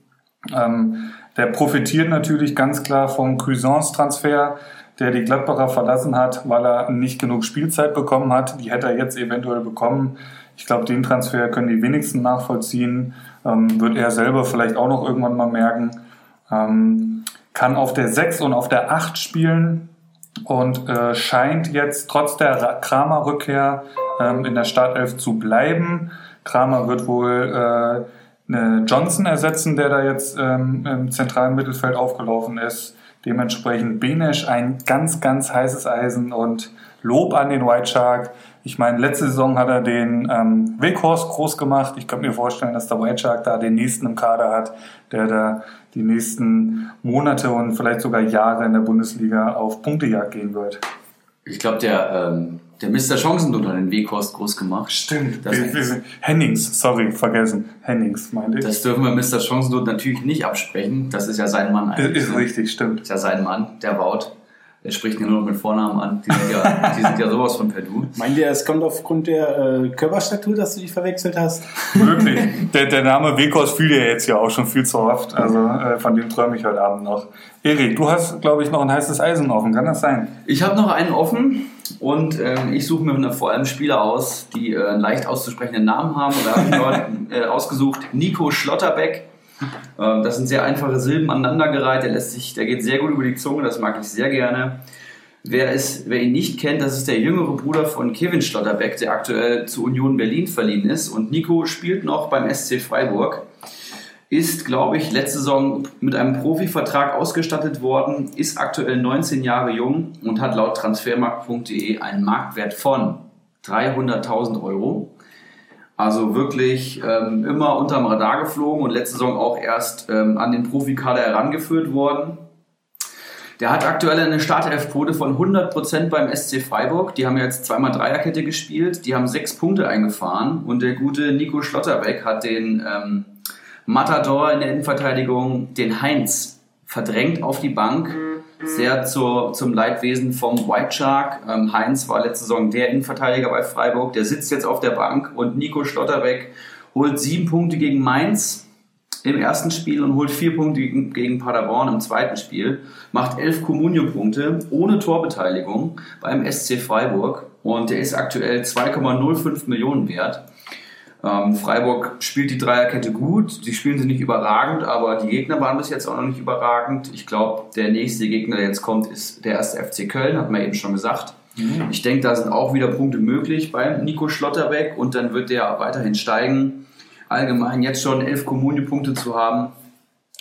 Ähm, der profitiert natürlich ganz klar vom Cuisance-Transfer, der die Gladbacher verlassen hat, weil er nicht genug Spielzeit bekommen hat. Die hätte er jetzt eventuell bekommen. Ich glaube, den Transfer können die wenigsten nachvollziehen. Ähm, wird er selber vielleicht auch noch irgendwann mal merken. Ähm, kann auf der 6 und auf der 8 spielen und äh, scheint jetzt trotz der Ra- Kramer-Rückkehr ähm, in der Startelf zu bleiben. Kramer wird wohl äh, eine Johnson ersetzen, der da jetzt ähm, im zentralen Mittelfeld aufgelaufen ist. Dementsprechend Benesch ein ganz, ganz heißes Eisen und Lob an den White Shark. Ich meine, letzte Saison hat er den ähm, Weghorst groß gemacht. Ich könnte mir vorstellen, dass der White Shark da den nächsten im Kader hat, der da die nächsten Monate und vielleicht sogar Jahre in der Bundesliga auf Punktejagd gehen wird. Ich glaube, der, ähm, der Mr. Chancendot hat den Weghorst groß gemacht. Stimmt. Das- Wir, wir sind, Hennings, sorry, vergessen. Hennings, meinte ich. Das dürfen wir Mr. Chancendot natürlich nicht absprechen. Das ist ja sein Mann eigentlich. ist ne? richtig, stimmt. ist ja sein Mann, der Wout. Er spricht ihn nur noch mit Vornamen an. Die sind ja, die sind ja sowas von per Du. Meint ihr, es kommt aufgrund der äh, Körperstatur, dass du dich verwechselt hast? Wirklich. Der, der Name Weghorst fiel dir jetzt ja auch schon viel zu oft. Also äh, von dem träume ich heute Abend noch. Erik, du hast, glaube ich, noch ein heißes Eisen offen. Kann das sein? Ich habe noch einen offen und ähm, ich suche mir vor allem Spieler aus, die äh, einen leicht auszusprechenden Namen haben. Und da habe ich mir äh, ausgesucht Nico Schlotterbeck. Ähm, das sind sehr einfache Silben aneinandergereiht. Der lässt sich, der geht sehr gut über die Zunge. Das mag ich sehr gerne. Wer, ist, wer ihn nicht kennt, das ist der jüngere Bruder von Kevin Schlotterbeck, der aktuell zu Union Berlin verliehen ist. Und Nico spielt noch beim SC Freiburg. Ist, glaube ich, letzte Saison mit einem Profivertrag ausgestattet worden, ist aktuell 19 Jahre jung und hat laut transfermarkt.de einen Marktwert von 300.000 Euro. Also wirklich ähm, immer unterm Radar geflogen und letzte Saison auch erst ähm, an den Profikader herangeführt worden. Der hat aktuell eine Startelfquote von 100% beim SC Freiburg. Die haben jetzt zweimal Dreierkette gespielt. Die haben sechs Punkte eingefahren. Und der gute Nico Schlotterbeck hat den ähm, Matador in der Innenverteidigung, den Heinz, verdrängt auf die Bank. Sehr zur, zum Leidwesen vom White Shark. Ähm, Heinz war letzte Saison der Innenverteidiger bei Freiburg. Der sitzt jetzt auf der Bank. Und Nico Schlotterbeck holt sieben Punkte gegen Mainz im ersten Spiel und holt vier Punkte gegen Paderborn im zweiten Spiel, macht elf Comunio-Punkte ohne Torbeteiligung beim SC Freiburg und der ist aktuell 2,05 Millionen wert. Ähm, Freiburg spielt die Dreierkette gut, die spielen sie nicht überragend, aber die Gegner waren bis jetzt auch noch nicht überragend. Ich glaube, der nächste Gegner, der jetzt kommt, ist der erste FC Köln, hat man eben schon gesagt. Mhm. Ich denke, da sind auch wieder Punkte möglich beim Nico Schlotterbeck und dann wird der weiterhin steigen allgemein jetzt schon elf Kommunie-Punkte zu haben.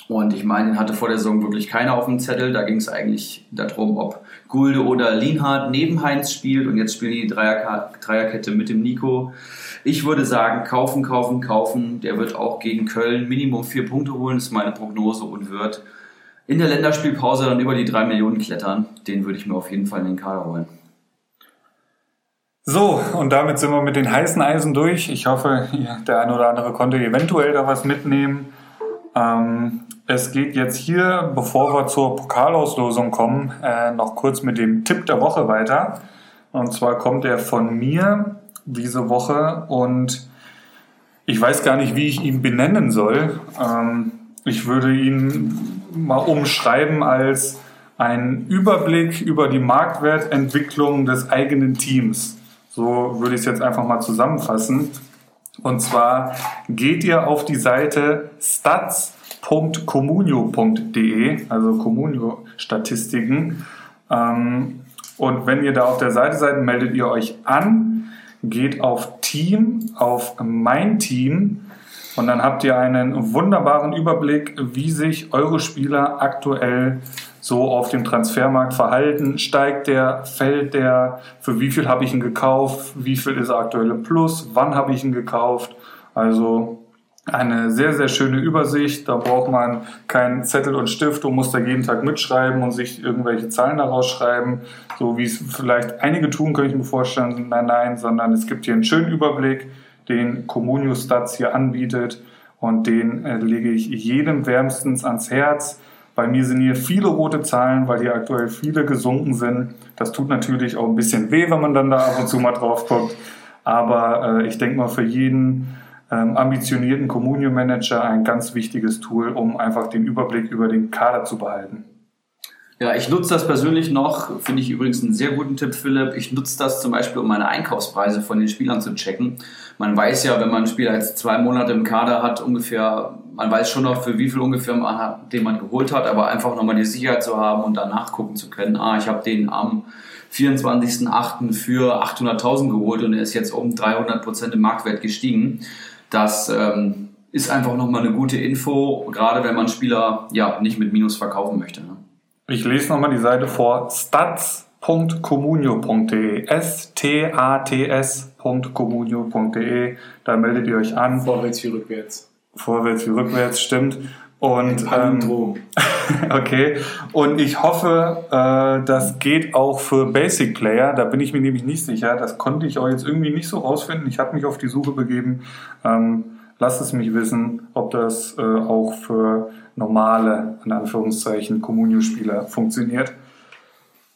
Und ich meine, den hatte vor der Saison wirklich keiner auf dem Zettel. Da ging es eigentlich darum, ob Gulde oder Lienhardt neben Heinz spielt. Und jetzt spielen die Dreier Dreierkette mit dem Nico. Ich würde sagen, kaufen, kaufen, kaufen. Der wird auch gegen Köln Minimum vier Punkte holen, ist meine Prognose und wird in der Länderspielpause dann über die drei Millionen klettern. Den würde ich mir auf jeden Fall in den Kader holen. So, und damit sind wir mit den heißen Eisen durch. Ich hoffe, der eine oder andere konnte eventuell da was mitnehmen. Ähm, es geht jetzt hier, bevor wir zur Pokalauslosung kommen, äh, noch kurz mit dem Tipp der Woche weiter. Und zwar kommt er von mir diese Woche und ich weiß gar nicht, wie ich ihn benennen soll. Ähm, ich würde ihn mal umschreiben als ein Überblick über die Marktwertentwicklung des eigenen Teams. So würde ich es jetzt einfach mal zusammenfassen. Und zwar geht ihr auf die Seite stats.communio.de, also Communio-Statistiken. Ähm, und wenn ihr da auf der Seite seid, meldet ihr euch an, geht auf Team, auf mein Team und dann habt ihr einen wunderbaren Überblick, wie sich eure Spieler aktuell so auf dem Transfermarkt verhalten? Steigt der, fällt der? Für wie viel habe ich ihn gekauft? Wie viel ist er aktuell im Plus? Wann habe ich ihn gekauft? Also eine sehr, sehr schöne Übersicht. Da braucht man keinen Zettel und Stift und muss da jeden Tag mitschreiben und sich irgendwelche Zahlen daraus schreiben, so wie es vielleicht einige tun, könnte ich mir vorstellen. Nein, nein, sondern es gibt hier einen schönen Überblick, den Communio Stats hier anbietet und den äh, lege ich jedem wärmstens ans Herz. Bei mir sind hier viele rote Zahlen, weil hier aktuell viele gesunken sind. Das tut natürlich auch ein bisschen weh, wenn man dann da ab und zu mal drauf guckt. Aber äh, ich denke mal für jeden ähm, ambitionierten Communion Manager ein ganz wichtiges Tool, um einfach den Überblick über den Kader zu behalten. Ja, ich nutze das persönlich noch, finde ich übrigens einen sehr guten Tipp, Philipp. Ich nutze das zum Beispiel, um meine Einkaufspreise von den Spielern zu checken. Man weiß ja, wenn man einen Spieler jetzt zwei Monate im Kader hat, ungefähr man weiß schon noch, für wie viel ungefähr man hat, den man geholt hat, aber einfach nochmal die Sicherheit zu haben und dann nachgucken zu können, ah, ich habe den am 24.08. für 800.000 geholt und er ist jetzt um 300% im Marktwert gestiegen. Das ähm, ist einfach nochmal eine gute Info, gerade wenn man Spieler ja nicht mit Minus verkaufen möchte. Ne? Ich lese nochmal die Seite vor, stats.comunio.de, S-T-A-T-S.comunio.de, da meldet ihr euch an. Vorwärts wie rückwärts vorwärts wie rückwärts, stimmt. Und ähm, okay. Und ich hoffe, äh, das geht auch für Basic Player. Da bin ich mir nämlich nicht sicher. Das konnte ich auch jetzt irgendwie nicht so rausfinden. Ich habe mich auf die Suche begeben. Ähm, lasst es mich wissen, ob das äh, auch für normale, in Anführungszeichen, Communio-Spieler funktioniert.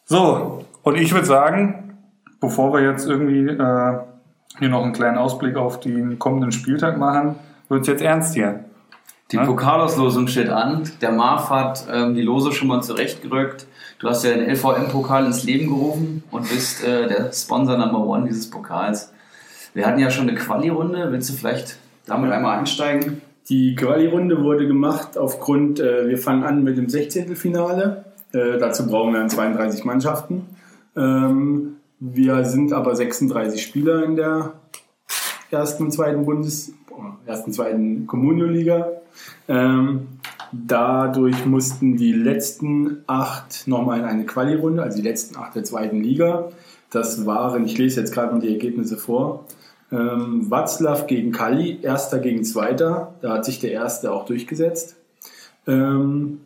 So, und ich würde sagen, bevor wir jetzt irgendwie äh, hier noch einen kleinen Ausblick auf den kommenden Spieltag machen, wird es jetzt ernst hier. Die? Pokalauslosung steht an. Der Marv hat ähm, die Lose schon mal zurechtgerückt. Du hast ja den LVM-Pokal ins Leben gerufen und bist äh, der Sponsor Number One dieses Pokals. Wir hatten ja schon eine Quali-Runde. Willst du vielleicht damit einmal einsteigen? Die Quali-Runde wurde gemacht aufgrund, äh, wir fangen an mit dem 16. Finale. Äh, dazu brauchen wir dann 32 Mannschaften. Ähm, wir sind aber 36 Spieler in der ersten und zweiten Bundes, ersten zweiten Kommunio-Liga. Ähm, dadurch mussten die letzten acht nochmal in eine Quali-Runde, also die letzten acht der zweiten Liga. Das waren, ich lese jetzt gerade mal die Ergebnisse vor. Ähm, Watzlaw gegen Kali, erster gegen zweiter. Da hat sich der erste auch durchgesetzt. Ähm,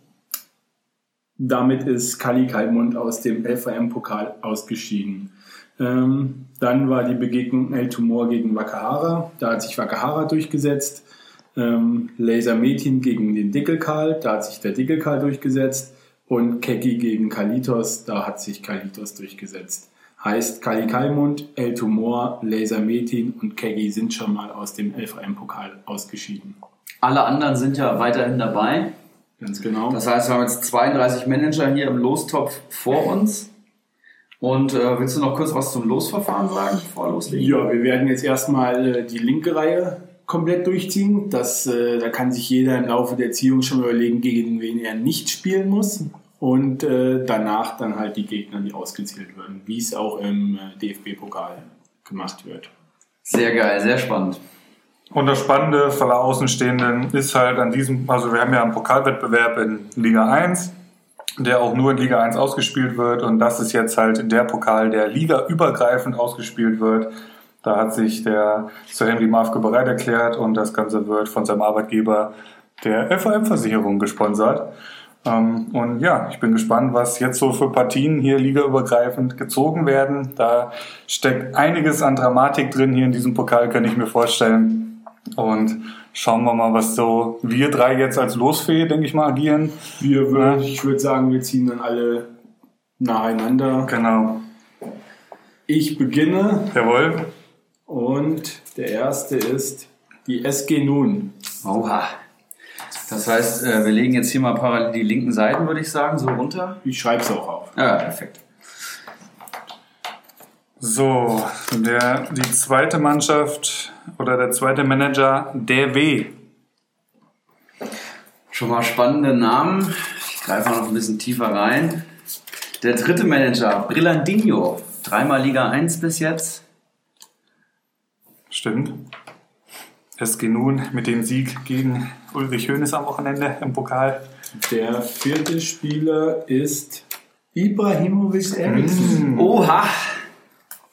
damit ist Kali Kalmund aus dem LVM-Pokal ausgeschieden. Ähm, dann war die Begegnung El Tumor gegen Wakahara. Da hat sich Wakahara durchgesetzt. Ähm, Laser Metin gegen den Dickelkarl. Da hat sich der Dickelkarl durchgesetzt. Und Keki gegen Kalitos. Da hat sich Kalitos durchgesetzt. Heißt, Kali Kalmund, El Tumor, Laser Metin und Kegi sind schon mal aus dem LVM-Pokal ausgeschieden. Alle anderen sind ja weiterhin dabei. Ganz genau. Das heißt, wir haben jetzt 32 Manager hier im Lostopf vor uns. Und äh, willst du noch kurz was zum Losverfahren sagen, bevor loslegen? Ja, wir werden jetzt erstmal äh, die linke Reihe komplett durchziehen. Das, äh, da kann sich jeder im Laufe der Ziehung schon überlegen, gegen wen er nicht spielen muss. Und äh, danach dann halt die Gegner, die ausgezählt werden, wie es auch im äh, DFB-Pokal gemacht wird. Sehr geil, sehr spannend. Und das Spannende für alle Außenstehenden ist halt an diesem, also wir haben ja einen Pokalwettbewerb in Liga 1, der auch nur in Liga 1 ausgespielt wird. Und das ist jetzt halt der Pokal, der Liga übergreifend ausgespielt wird. Da hat sich der Sir Henry Mafke bereit erklärt und das Ganze wird von seinem Arbeitgeber der FAM-Versicherung gesponsert. Ähm, und ja, ich bin gespannt, was jetzt so für Partien hier ligaübergreifend gezogen werden. Da steckt einiges an Dramatik drin hier in diesem Pokal, kann ich mir vorstellen. Und schauen wir mal, was so wir drei jetzt als Losfee, denke ich mal, agieren. Wir würden, ich würde sagen, wir ziehen dann alle nacheinander. Genau. Ich beginne Jawohl. Und der erste ist die SG Nun. Oha. Das heißt, äh, wir legen jetzt hier mal parallel die linken Seiten, würde ich sagen, so runter. Ich schreibe es auch auf. Ja, perfekt. So, der, die zweite Mannschaft oder der zweite Manager, der W. Schon mal spannende Namen. Ich greife mal noch ein bisschen tiefer rein. Der dritte Manager, Brillandinho. Dreimal Liga 1 bis jetzt. Stimmt. SG Nun mit dem Sieg gegen Ulrich Hoeneß am Wochenende im Pokal. Der vierte Spieler ist Ibrahimovic Eriksson. Oha.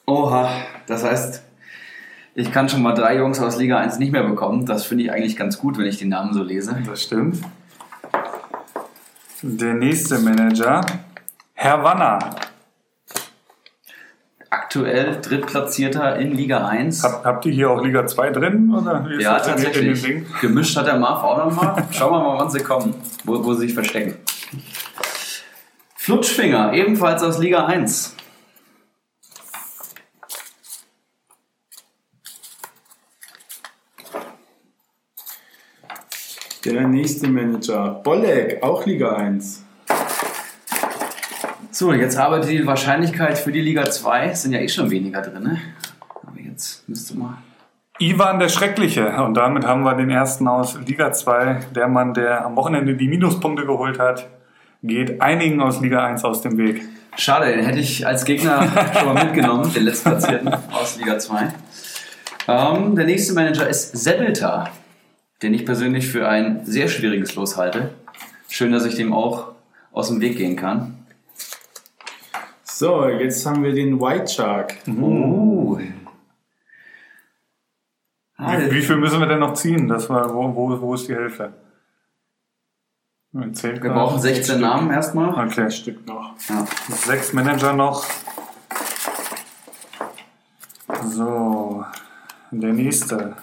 Oha. Das heißt, ich kann schon mal drei Jungs aus Liga 1 nicht mehr bekommen. Das finde ich eigentlich ganz gut, wenn ich den Namen so lese. Das stimmt. Der nächste Manager, Herr Wanner. Aktuell Drittplatzierter in Liga 1. Hab, habt ihr hier auch Liga 2 drin? Oder Ja, tatsächlich. Gemischt hat der Marv auch nochmal. Schauen wir mal, wann sie kommen, wo, wo sie sich verstecken. Flutschfinger, ebenfalls aus Liga 1. Der nächste Manager, Bolek, auch Liga 1. So, jetzt arbeitet die Wahrscheinlichkeit für die Liga 2, sind ja eh schon weniger drin. Ne? Aber jetzt müsste mal. Ivan der Schreckliche. Und damit haben wir den ersten aus Liga 2. Der Mann, der am Wochenende die Minuspunkte geholt hat, geht einigen aus Liga 1 aus dem Weg. Schade, den hätte ich als Gegner schon mal mitgenommen, den letztplatzierten aus Liga 2. Ähm, der nächste Manager ist Sebelta, den ich persönlich für ein sehr schwieriges Los halte. Schön, dass ich dem auch aus dem Weg gehen kann. So, jetzt haben wir den White Shark. Uh. Ah, Wie, wie viel müssen wir denn noch ziehen? Das war, wo, wo, wo ist die Hälfte? Wir brauchen 16 Namen erstmal. Okay. Ein Stück noch. Ja. Sechs Manager noch. So, der nächste.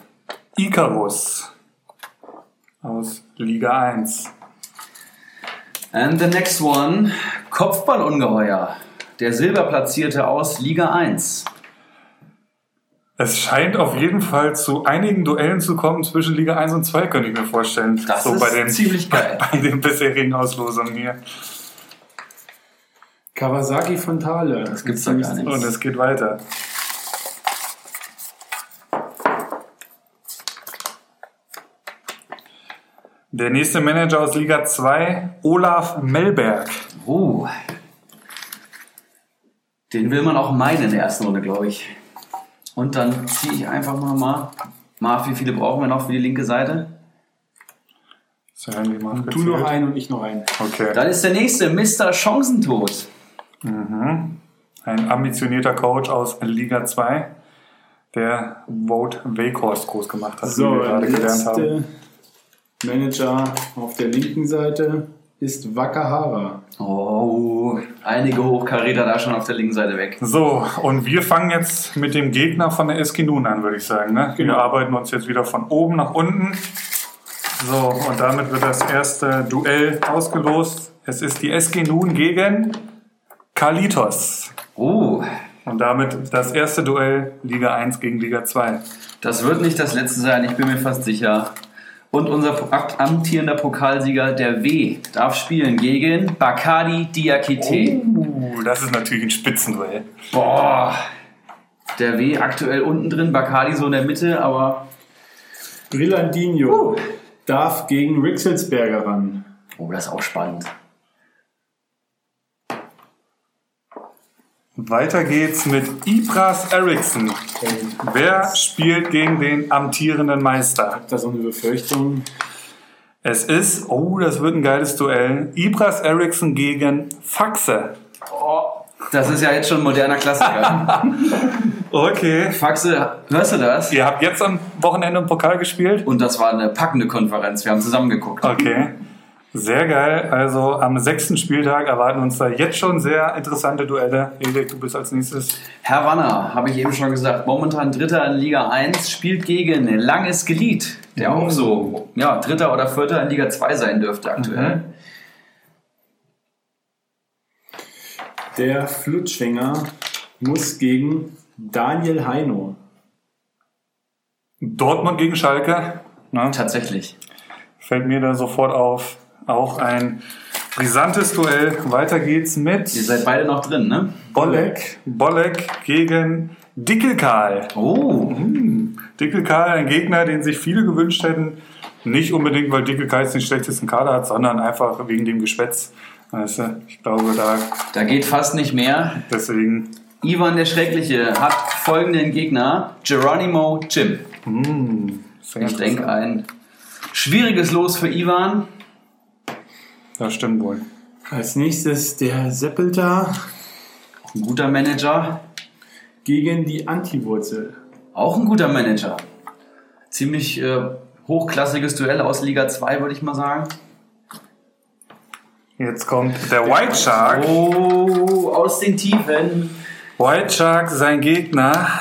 Icarus aus Liga 1. And the next one, Kopfballungeheuer. Der Silberplatzierte aus Liga 1. Es scheint auf jeden Fall zu einigen Duellen zu kommen zwischen Liga 1 und 2, könnte ich mir vorstellen. Das ist ziemlich geil. Bei den bisherigen Auslosungen hier. Kawasaki von Thale. Das gibt's doch gar nicht. Und es geht weiter. Der nächste Manager aus Liga 2, Olaf Melberg. Oh. Den will man auch meinen in der ersten Runde, glaube ich. Und dann ziehe ich einfach mal mal. Marv, wie viele brauchen wir noch für die linke Seite? So, Handy mal Du noch einen und ich noch einen. Okay. Dann ist der nächste Mr. Chancentod. Ein ambitionierter Coach aus Liga 2, der Vote Weghorst groß gemacht hat, So, wie wir gerade gelernt haben. letzte Manager auf der linken Seite ist Wakahara. Oh, einige Hochkaräter da schon auf der linken Seite weg. So, und wir fangen jetzt mit dem Gegner von der SG Nun an, würde ich sagen. Ne? Wir Genau. arbeiten uns jetzt wieder von oben nach unten. So, und damit wird das erste Duell ausgelost. Es ist die SG Nun gegen Kalitos. Oh, Und damit das erste Duell Liga 1 gegen Liga 2. das wird nicht das letzte sein, ich bin mir fast sicher. Und unser amtierender Pokalsieger, der W, darf spielen gegen Bakadi Diakite. Uh, das ist natürlich ein Spitzenduell. Boah, der W aktuell unten drin, Bakadi so in der Mitte, aber Brillandinho darf gegen Rixelsberger ran. oh, das ist auch spannend. Weiter geht's mit Ibras Eriksson. Wer spielt gegen den amtierenden Meister? Habt da so eine Befürchtung? Es ist, oh, das wird ein geiles Duell. Ibras Eriksson gegen Faxe. Das ist ja jetzt schon ein moderner Klassiker. Okay. Faxe, hörst du das? Ihr habt jetzt am Wochenende im Pokal gespielt? Und das war eine packende Konferenz. Wir haben zusammen geguckt. Okay. Sehr geil. Also am sechsten Spieltag erwarten uns da jetzt schon sehr interessante Duelle. Erik, du bist als nächstes. Herr Wanner, habe ich eben schon gesagt, momentan Dritter in Liga 1, spielt gegen Langes Glied, der auch so ja, Dritter oder Vierter in Liga 2 sein dürfte aktuell. Der Flutschfinger muss gegen Daniel Heino. Dortmund gegen Schalke. Ne? Tatsächlich. Fällt mir da sofort auf. Auch ein brisantes Duell. Weiter geht's Ihr mit seid beide noch drin, ne? Bolek. Bolek gegen Dickelkarl. Oh, Dickelkarl, ein Gegner, den sich viele gewünscht hätten. Nicht unbedingt, weil Dickelkarl jetzt den schlechtesten Kader hat, sondern einfach wegen dem Geschwätz. Weißt du, ich glaube, da da geht fast nicht mehr. deswegen. Ivan der Schreckliche hat folgenden Gegner: Geronimo Jim. sehr Ich denke, ein schwieriges Los für Ivan. Das stimmt wohl. Als nächstes der Seppelter Ein guter Manager. gegen die Antiwurzel. Auch ein guter Manager. Ziemlich äh, hochklassiges Duell aus Liga 2, würde ich mal sagen. Jetzt kommt der White Shark. Oh, aus den Tiefen. White Shark, sein Gegner.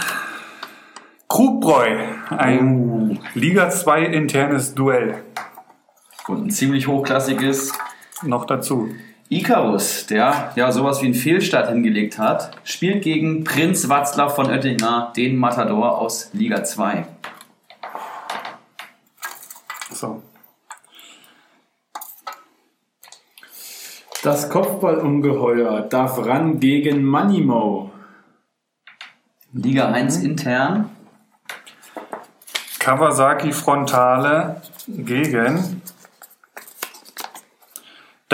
Krugbräu. Ein Liga 2 internes Duell. Und ein ziemlich hochklassiges Noch dazu. Icarus, der ja sowas wie einen Fehlstart hingelegt hat, spielt gegen Prinz Watzlaw von Oettinger, den Matador aus Liga 2. So. Das Kopfballungeheuer darf ran gegen Manimo. Liga 1 intern. Kawasaki Frontale gegen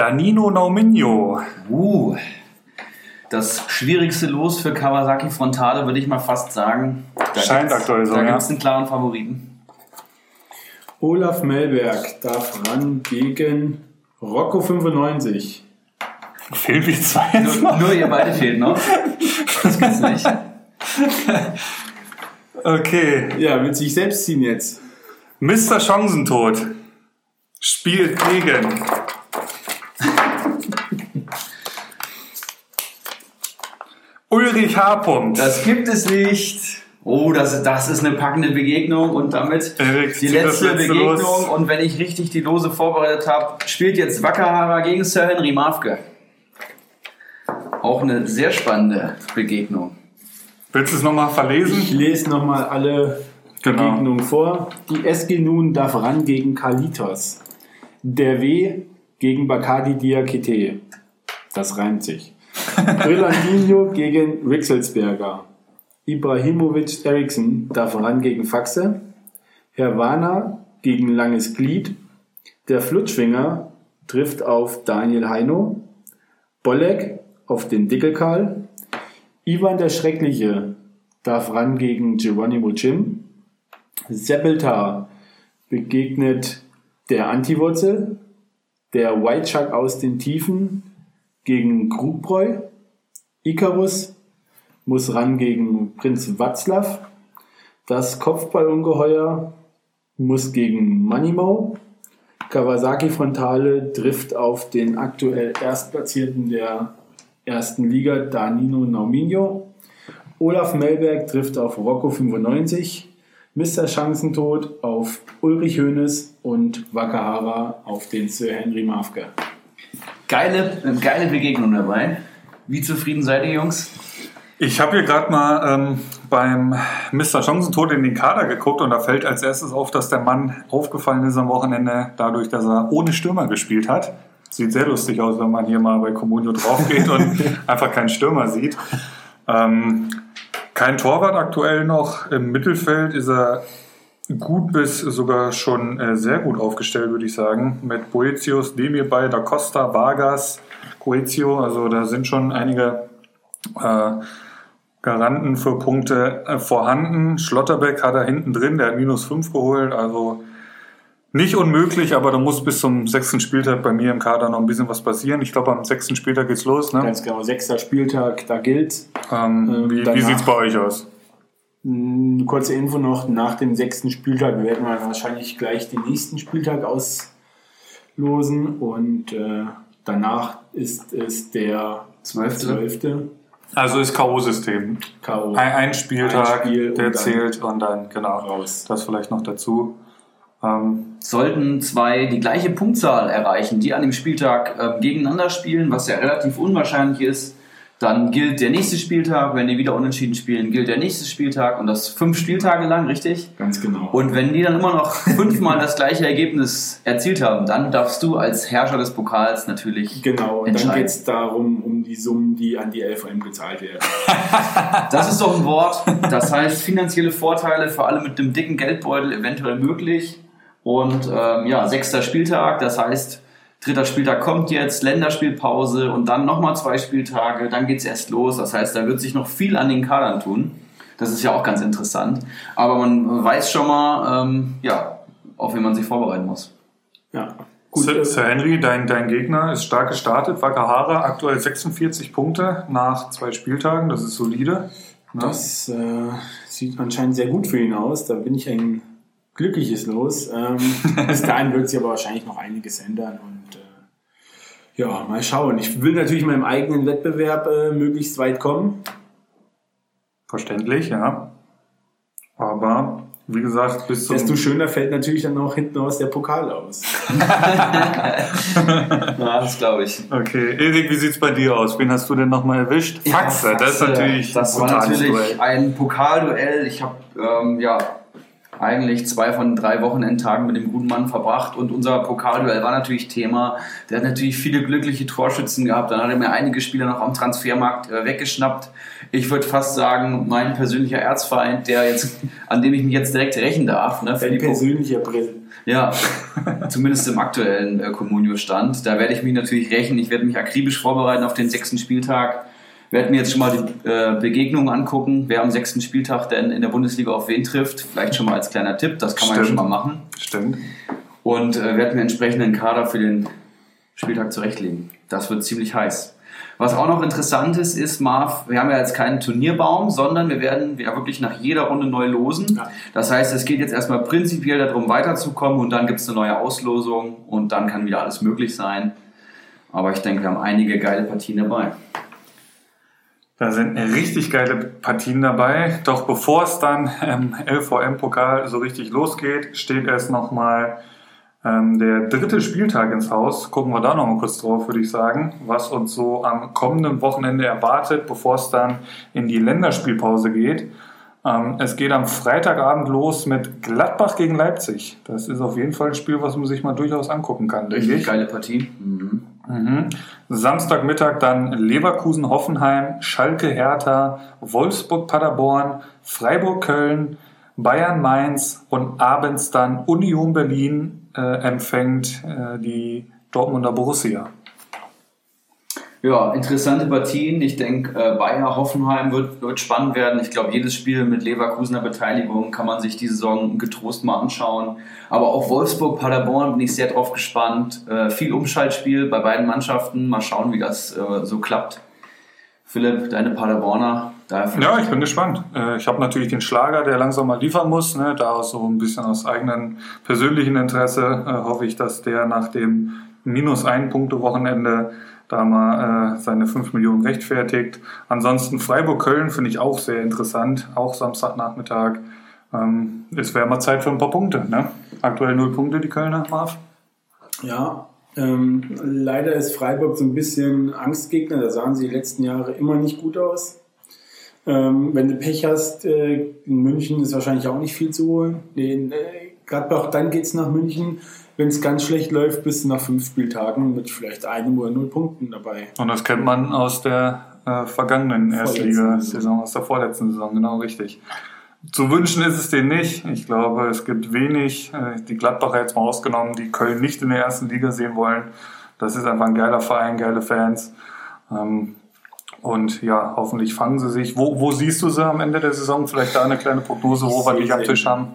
Danino Nauminho. Uh, das schwierigste Los für Kawasaki Frontale, würde ich mal fast sagen. Da Scheint aktuell so, Da gibt es einen klaren Favoriten. Olaf Melberg darf ran gegen Rocco 95. Fehlen wir zwei jetzt Nur, noch? nur ihr beide fehlt noch. Das gibt's nicht. Okay. Ja, will sich selbst ziehen jetzt. Mr. Chancentod spielt gegen Ulrich H. Das gibt es nicht. Oh, das, das ist eine packende Begegnung und damit Erik, die letzte letzte Begegnung. los. Und wenn ich richtig die Lose vorbereitet habe, spielt jetzt Wackerhara gegen Sir Henry Mafke. Auch eine sehr spannende Begegnung. Willst du es nochmal Ich verlesen? lese nochmal alle Genau. Begegnungen vor. Die SG Nun darf ran gegen Kalitos. Der W gegen Bakadi Diakite. Das reimt sich. Brillandinho gegen Rixelsberger. Ibrahimovic Eriksson darf ran gegen Faxe. Herwana gegen Langes Glied. Der Flutschwinger trifft auf Daniel Heino. Bolek auf den Dickelkarl. Ivan der Schreckliche darf ran gegen Geronimo Jim. Seppeltar begegnet der Antiwurzel. Der White Shark aus den Tiefen gegen Krugbräu. Icarus muss ran gegen Prinz Václav. Das Kopfballungeheuer muss gegen Manimo. Kawasaki Frontale trifft auf den aktuell Erstplatzierten der ersten Liga, Danilo Nauminho. Olaf Melberg trifft auf Rocco 95. Mr. Chancentod auf Ulrich Hoeneß und Wakahara auf den Sir Henry Mafke. Geile, geile Begegnung dabei. Wie zufrieden seid ihr, Jungs? Ich habe hier gerade mal ähm, beim Mr. Chancentod in den Kader geguckt und da fällt als erstes auf, dass der Mann aufgefallen ist am Wochenende dadurch, dass er ohne Stürmer gespielt hat. Sieht sehr lustig aus, wenn man hier mal bei Comunio drauf geht und einfach keinen Stürmer sieht. Ähm, kein Torwart aktuell noch. Im Mittelfeld ist er gut bis sogar schon äh, sehr gut aufgestellt, würde ich sagen. Mit Boetius, Demirbay, Da Costa, Vargas, Coetio. Also da sind schon einige äh, Garanten für Punkte äh, vorhanden. Schlotterbeck hat er hinten drin, der hat minus 5 geholt. Also nicht unmöglich, aber da muss bis zum sechsten Spieltag bei mir im Kader noch ein bisschen was passieren. Ich glaube, am sechsten Spieltag geht's los. Ne? Ganz genau, sechster Spieltag, da gilt. Ähm, wie wie sieht's bei euch aus? Eine kurze Info noch, nach dem sechsten Spieltag werden wir wahrscheinlich gleich den nächsten Spieltag auslosen und äh, danach ist es der Zwölfte. zwölfte. Also ist K.O.-System. K.O. Ein, ein Spieltag, Ein Spiel und der dann zählt und dann, genau, raus. das vielleicht noch dazu. Ähm, Sollten zwei die gleiche Punktzahl erreichen, die an dem Spieltag ähm, gegeneinander spielen, was ja relativ unwahrscheinlich ist, dann gilt der nächste Spieltag. Wenn die wieder unentschieden spielen, gilt der nächste Spieltag und das fünf Spieltage lang, richtig? Ganz genau. Und wenn die dann immer noch fünfmal das gleiche Ergebnis erzielt haben, dann darfst du als Herrscher des Pokals natürlich genau, und dann geht es darum, um die Summen, die an die LVM gezahlt werden. Das ist doch ein Wort. Das heißt, finanzielle Vorteile für alle mit dem dicken Geldbeutel eventuell möglich. Und ähm, ja, sechster Spieltag, das heißt, dritter Spieltag kommt jetzt, Länderspielpause und dann nochmal zwei Spieltage, dann geht's erst los. Das heißt, da wird sich noch viel an den Kadern tun. Das ist ja auch ganz interessant. Aber man weiß schon mal, ähm, ja, auf wen man sich vorbereiten muss. Ja, gut. Sir, Sir Henry, dein, dein Gegner ist stark gestartet. Wakahara aktuell 46 Punkte nach zwei Spieltagen. Das ist solide. Ne? Das äh, sieht anscheinend sehr gut für ihn aus. Da bin ich ein glückliches Los. Ähm, bis dahin wird sich aber wahrscheinlich noch einiges ändern. Und ja, mal schauen. Ich will natürlich in meinem eigenen Wettbewerb äh, möglichst weit kommen. Verständlich, ja. Aber wie gesagt, bis zum Desto schöner fällt natürlich dann auch hinten aus der Pokal aus. Ja, das glaube ich. Okay, Erik, wie sieht's bei dir aus? Wen hast du denn nochmal erwischt? Faxe, das ist natürlich Das ein war natürlich Duell. ein Pokalduell. Ich habe ähm, ja eigentlich zwei von drei Wochenendtagen mit dem guten Mann verbracht und unser Pokalduell war natürlich Thema. Der hat natürlich viele glückliche Torschützen gehabt. Dann hat er mir einige Spieler noch am Transfermarkt äh, weggeschnappt. Ich würde fast sagen, mein persönlicher Erzfeind, der jetzt, an dem ich mich jetzt direkt rächen darf, ne, die persönlicher Brill. ja, zumindest im aktuellen äh, Comunio-Stand. Da werde ich mich natürlich rächen. Ich werde mich akribisch vorbereiten auf den sechsten Spieltag. Werde mir jetzt schon mal die äh, Begegnungen angucken, wer am sechsten Spieltag denn in der Bundesliga auf wen trifft. Vielleicht schon mal als kleiner Tipp, das kann man ja schon Stimmt. mal machen. Stimmt. Und äh, werde mir entsprechenden Kader für den Spieltag zurechtlegen. Das wird ziemlich heiß. Was auch noch interessant ist, ist, Marv, wir haben ja jetzt keinen Turnierbaum, sondern wir werden ja wirklich nach jeder Runde neu losen. Ja. Das heißt, es geht jetzt erstmal prinzipiell darum, weiterzukommen und dann gibt es eine neue Auslosung und dann kann wieder alles möglich sein. Aber ich denke, wir haben einige geile Partien dabei. Da sind richtig geile Partien dabei. Doch bevor es dann im LVM-Pokal so richtig losgeht, steht erst nochmal ähm, der dritte Spieltag ins Haus. Gucken wir da nochmal kurz drauf, würde ich sagen, was uns so am kommenden Wochenende erwartet, bevor es dann in die Länderspielpause geht. Ähm, es geht am Freitagabend los mit Gladbach gegen Leipzig. Das ist auf jeden Fall ein Spiel, was man sich mal durchaus angucken kann, ich. Geile Partie. Mhm. Mhm. Samstagmittag dann Leverkusen, Hoffenheim, Schalke, Hertha, Wolfsburg, Paderborn, Freiburg, Köln, Bayern, Mainz und abends dann Union Berlin äh, empfängt äh, die Dortmunder Borussia. Ja, interessante Partien. Ich denke, äh, Bayer Hoffenheim wird, wird spannend werden. Ich glaube, jedes Spiel mit Leverkusener Beteiligung kann man sich die Saison getrost mal anschauen. Aber auch Wolfsburg, Paderborn bin ich sehr drauf gespannt. Äh, viel Umschaltspiel bei beiden Mannschaften. Mal schauen, wie das äh, so klappt. Philipp, deine Paderborner. Ja, ich bin gespannt. Äh, ich habe natürlich den Schlager, der langsam mal liefern muss. Ne? Da so ein bisschen aus eigenem persönlichen Interesse äh, hoffe ich, dass der nach dem minus ein Punkte Wochenende da mal äh, seine 5 Millionen rechtfertigt. Ansonsten Freiburg-Köln finde ich auch sehr interessant, auch Samstagnachmittag. Ähm, es wäre mal Zeit für ein paar Punkte. Ne? Aktuell null Punkte, die Kölner, Marv. Ja, ähm, leider ist Freiburg so ein bisschen Angstgegner. Da sahen sie die letzten Jahre immer nicht gut aus. Ähm, wenn du Pech hast, äh, in München ist wahrscheinlich auch nicht viel zu holen. Den, äh, Gladbach, dann geht es nach München wenn es ganz schlecht läuft, bist du nach fünf Spieltagen mit vielleicht einem oder null Punkten dabei. Und das kennt man aus der äh, vergangenen Erstliga-Saison, aus der vorletzten Saison, genau richtig. Zu wünschen ist es denen nicht. Ich glaube, es gibt wenig, äh, die Gladbacher jetzt mal ausgenommen, die Köln nicht in der ersten Liga sehen wollen. Das ist einfach ein geiler Verein, geile Fans. Ähm, und ja, hoffentlich fangen sie sich. Wo, wo siehst du sie am Ende der Saison? Vielleicht da eine kleine Prognose, wo wir dich am Tisch haben?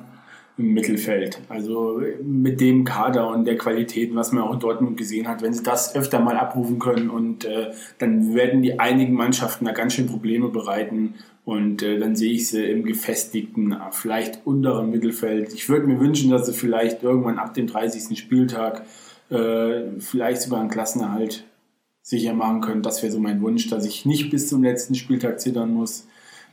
Im Mittelfeld. Also mit dem Kader und der Qualität, was man auch in Dortmund gesehen hat, wenn sie das öfter mal abrufen können und äh, dann werden die einigen Mannschaften da ganz schön Probleme bereiten und äh, dann sehe ich sie im gefestigten, vielleicht unteren Mittelfeld. Ich würde mir wünschen, dass sie vielleicht irgendwann ab dem 30. Spieltag äh, vielleicht sogar einen Klassenerhalt sicher machen können. Das wäre so mein Wunsch, dass ich nicht bis zum letzten Spieltag zittern muss.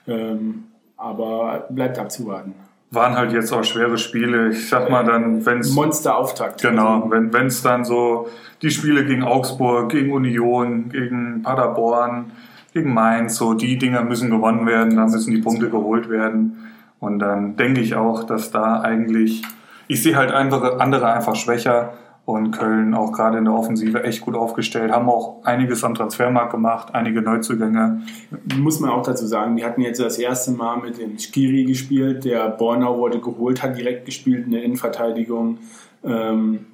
Ähm, aber bleibt abzuwarten waren halt jetzt auch schwere Spiele. Ich sag mal dann, wenn es Monsterauftakt. Genau, wenn es dann so die Spiele gegen Augsburg, gegen Union, gegen Paderborn, gegen Mainz, so die Dinger müssen gewonnen werden, da müssen die Punkte geholt werden. Und dann denke ich auch, dass da eigentlich, ich sehe halt andere, andere einfach schwächer und Köln auch gerade in der Offensive echt gut aufgestellt, haben auch einiges am Transfermarkt gemacht, einige Neuzugänge. Muss man auch dazu sagen, die hatten jetzt das erste Mal mit dem Skiri gespielt, der Bornau wurde geholt, hat direkt gespielt in der Innenverteidigung. Ähm,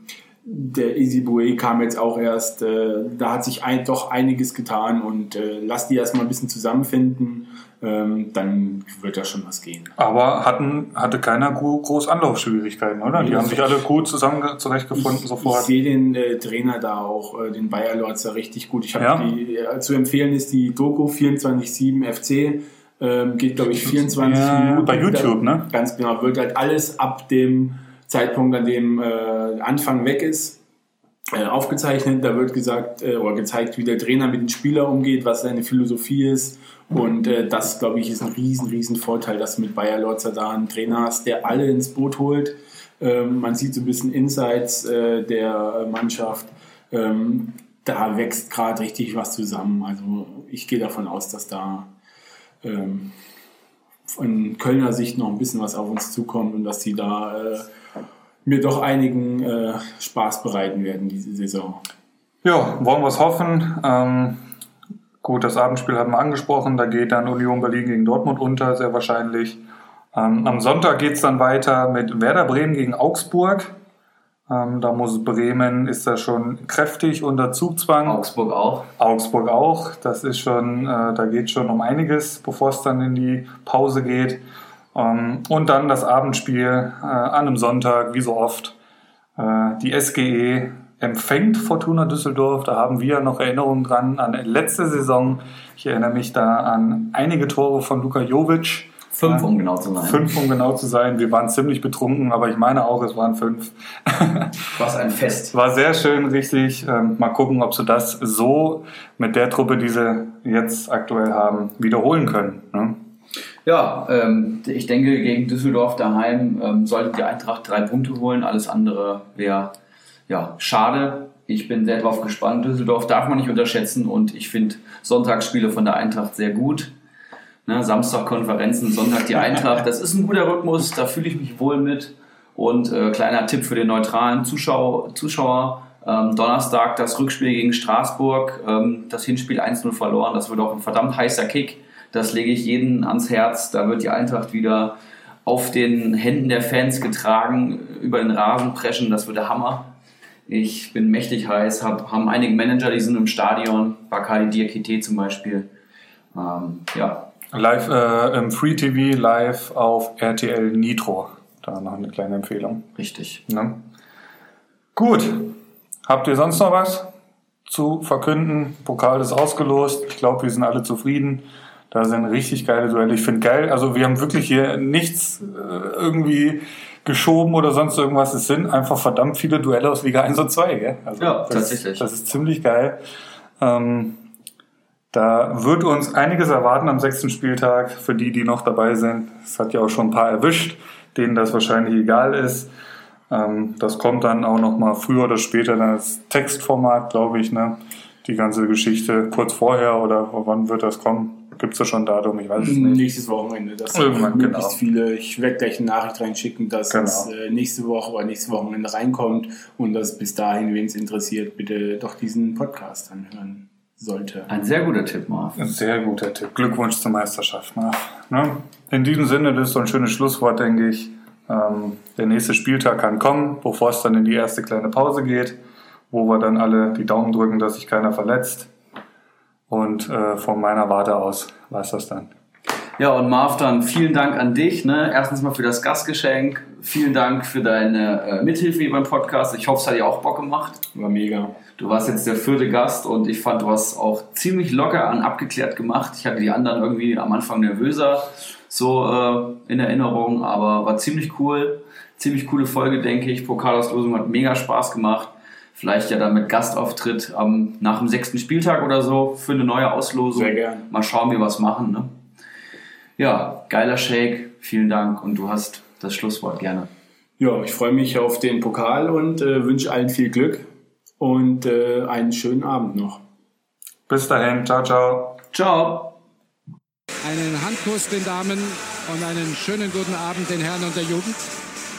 der Isibue kam jetzt auch erst, äh, da hat sich ein, doch einiges getan und äh, lass die erstmal ein bisschen zusammenfinden ähm, dann wird da schon was gehen. Aber hatten, hatte keiner groß Anlaufschwierigkeiten, oder? Die haben sich alle gut zusammen zurechtgefunden ich, sofort. Ich sehe den äh, Trainer da auch, äh, den Bayer Lorzer, richtig gut. Ich habe ja. die, äh, zu empfehlen ist die Doku 24-7 FC. Ähm, geht, glaube ich, 24 ja, Minuten. Bei YouTube, ne? Ganz genau. Wird halt alles ab dem Zeitpunkt, an dem äh, Anfang weg ist, äh, aufgezeichnet. Da wird gesagt äh, oder gezeigt, wie der Trainer mit den Spielern umgeht, was seine Philosophie ist und äh, das, glaube ich, ist ein riesen, riesen Vorteil, dass du mit Bayer Lorzer da einen Trainer hast, der alle ins Boot holt. Ähm, man sieht so ein bisschen Insights äh, der Mannschaft. Ähm, da wächst gerade richtig was zusammen. Also ich gehe davon aus, dass da ähm, von Kölner Sicht noch ein bisschen was auf uns zukommt und dass sie da äh, mir doch einigen äh, Spaß bereiten werden diese Saison. Ja, wollen wir es hoffen. Ähm, Gut, das Abendspiel hatten wir angesprochen. Da geht dann Union Berlin gegen Dortmund unter, sehr wahrscheinlich. Ähm, am Sonntag geht es dann weiter mit Werder Bremen gegen Augsburg. Ähm, da muss Bremen, ist da schon kräftig unter Zugzwang. Augsburg auch. Augsburg auch. Das ist schon, äh, da geht schon um einiges, bevor es dann in die Pause geht. Ähm, und dann das Abendspiel äh, an einem Sonntag, wie so oft. Äh, die SGE empfängt Fortuna Düsseldorf. Da haben wir noch Erinnerungen dran an letzte Saison. Ich erinnere mich da an einige Tore von Luka Jovic. Fünf, um genau zu sein. Fünf, um genau zu sein. Wir waren ziemlich betrunken, aber ich meine auch, es waren fünf. Was ein Fest. War sehr schön, richtig. Ähm, mal gucken, ob sie das so mit der Truppe, die sie jetzt aktuell haben, wiederholen können. Ja, ähm, ich denke, gegen Düsseldorf daheim ähm, sollte die Eintracht drei Punkte holen. Alles andere wäre ja, schade. Ich bin sehr drauf gespannt. Düsseldorf darf man nicht unterschätzen und ich finde Sonntagsspiele von der Eintracht sehr gut. Ne, Samstag Konferenzen, Sonntag die Eintracht. Das ist ein guter Rhythmus, da fühle ich mich wohl mit. Und äh, kleiner Tipp für den neutralen Zuschauer. Zuschauer ähm, Donnerstag das Rückspiel gegen Straßburg, ähm, das Hinspiel 1-0 verloren. Das wird auch ein verdammt heißer Kick. Das lege ich jeden ans Herz. Da wird die Eintracht wieder auf den Händen der Fans getragen, über den Rasen preschen. Das wird der Hammer. Ich bin mächtig heiß, hab, haben einige Manager, die sind im Stadion, Bakari Diakite zum Beispiel. Ähm, ja. Live äh, im Free TV, live auf RTL Nitro. Da noch eine kleine Empfehlung. Richtig. Ne? Gut. Habt ihr sonst noch was zu verkünden? Pokal ist ausgelost. Ich glaube, wir sind alle zufrieden. Da sind richtig geile Duelle. Ich finde geil. Also wir haben wirklich hier nichts äh, irgendwie geschoben oder sonst irgendwas. Es sind einfach verdammt viele Duelle aus Liga 1 und 2. Gell? Also Ja, das, tatsächlich. Das ist ziemlich geil. Ähm, da wird uns einiges erwarten am sechsten Spieltag für die, die noch dabei sind. Es hat ja auch schon ein paar erwischt, denen das wahrscheinlich egal ist. Ähm, das kommt dann auch noch mal früher oder später dann als Textformat, glaube ich, ne? Die ganze Geschichte kurz vorher oder wann wird das kommen? Gibt es da schon ein Datum? Ich weiß es nicht. Nächstes Wochenende. Das Irgendwann, möglichst genau. viele. Ich werde gleich eine Nachricht reinschicken, dass Genau. es äh, nächste Woche oder nächstes Wochenende reinkommt und dass bis dahin, wen es interessiert, bitte doch diesen Podcast anhören sollte. Ein sehr guter Tipp, Marv. Ein sehr guter Tipp. Glückwunsch zur Meisterschaft. Ne? Ne? In diesem Sinne, das ist so ein schönes Schlusswort, denke ich. Ähm, der nächste Spieltag kann kommen, bevor es dann in die erste kleine Pause geht, wo wir dann alle die Daumen drücken, dass sich keiner verletzt. Und äh, von meiner Warte aus war es das dann. Ja, und Marv, dann vielen Dank an dich. Ne? Erstens mal für das Gastgeschenk. Vielen Dank für deine äh, Mithilfe hier beim Podcast. Ich hoffe, es hat dir auch Bock gemacht. War mega. Du warst jetzt der vierte Gast und ich fand, du hast auch ziemlich locker und abgeklärt gemacht. Ich hatte die anderen irgendwie am Anfang nervöser so äh, in Erinnerung, aber war ziemlich cool. Ziemlich coole Folge, denke ich. Pokalauslosung hat mega Spaß gemacht. Vielleicht ja dann mit Gastauftritt am, nach dem sechsten Spieltag oder so für eine neue Auslosung. Sehr gern. Mal schauen, wie wir was machen. Ne? Ja, geiler Shake. Vielen Dank und du hast das Schlusswort gerne. Ja, ich freue mich auf den Pokal und äh, wünsche allen viel Glück und äh, einen schönen Abend noch. Bis dahin, ciao, ciao. Ciao. Einen Handkuss den Damen und einen schönen guten Abend den Herren und der Jugend.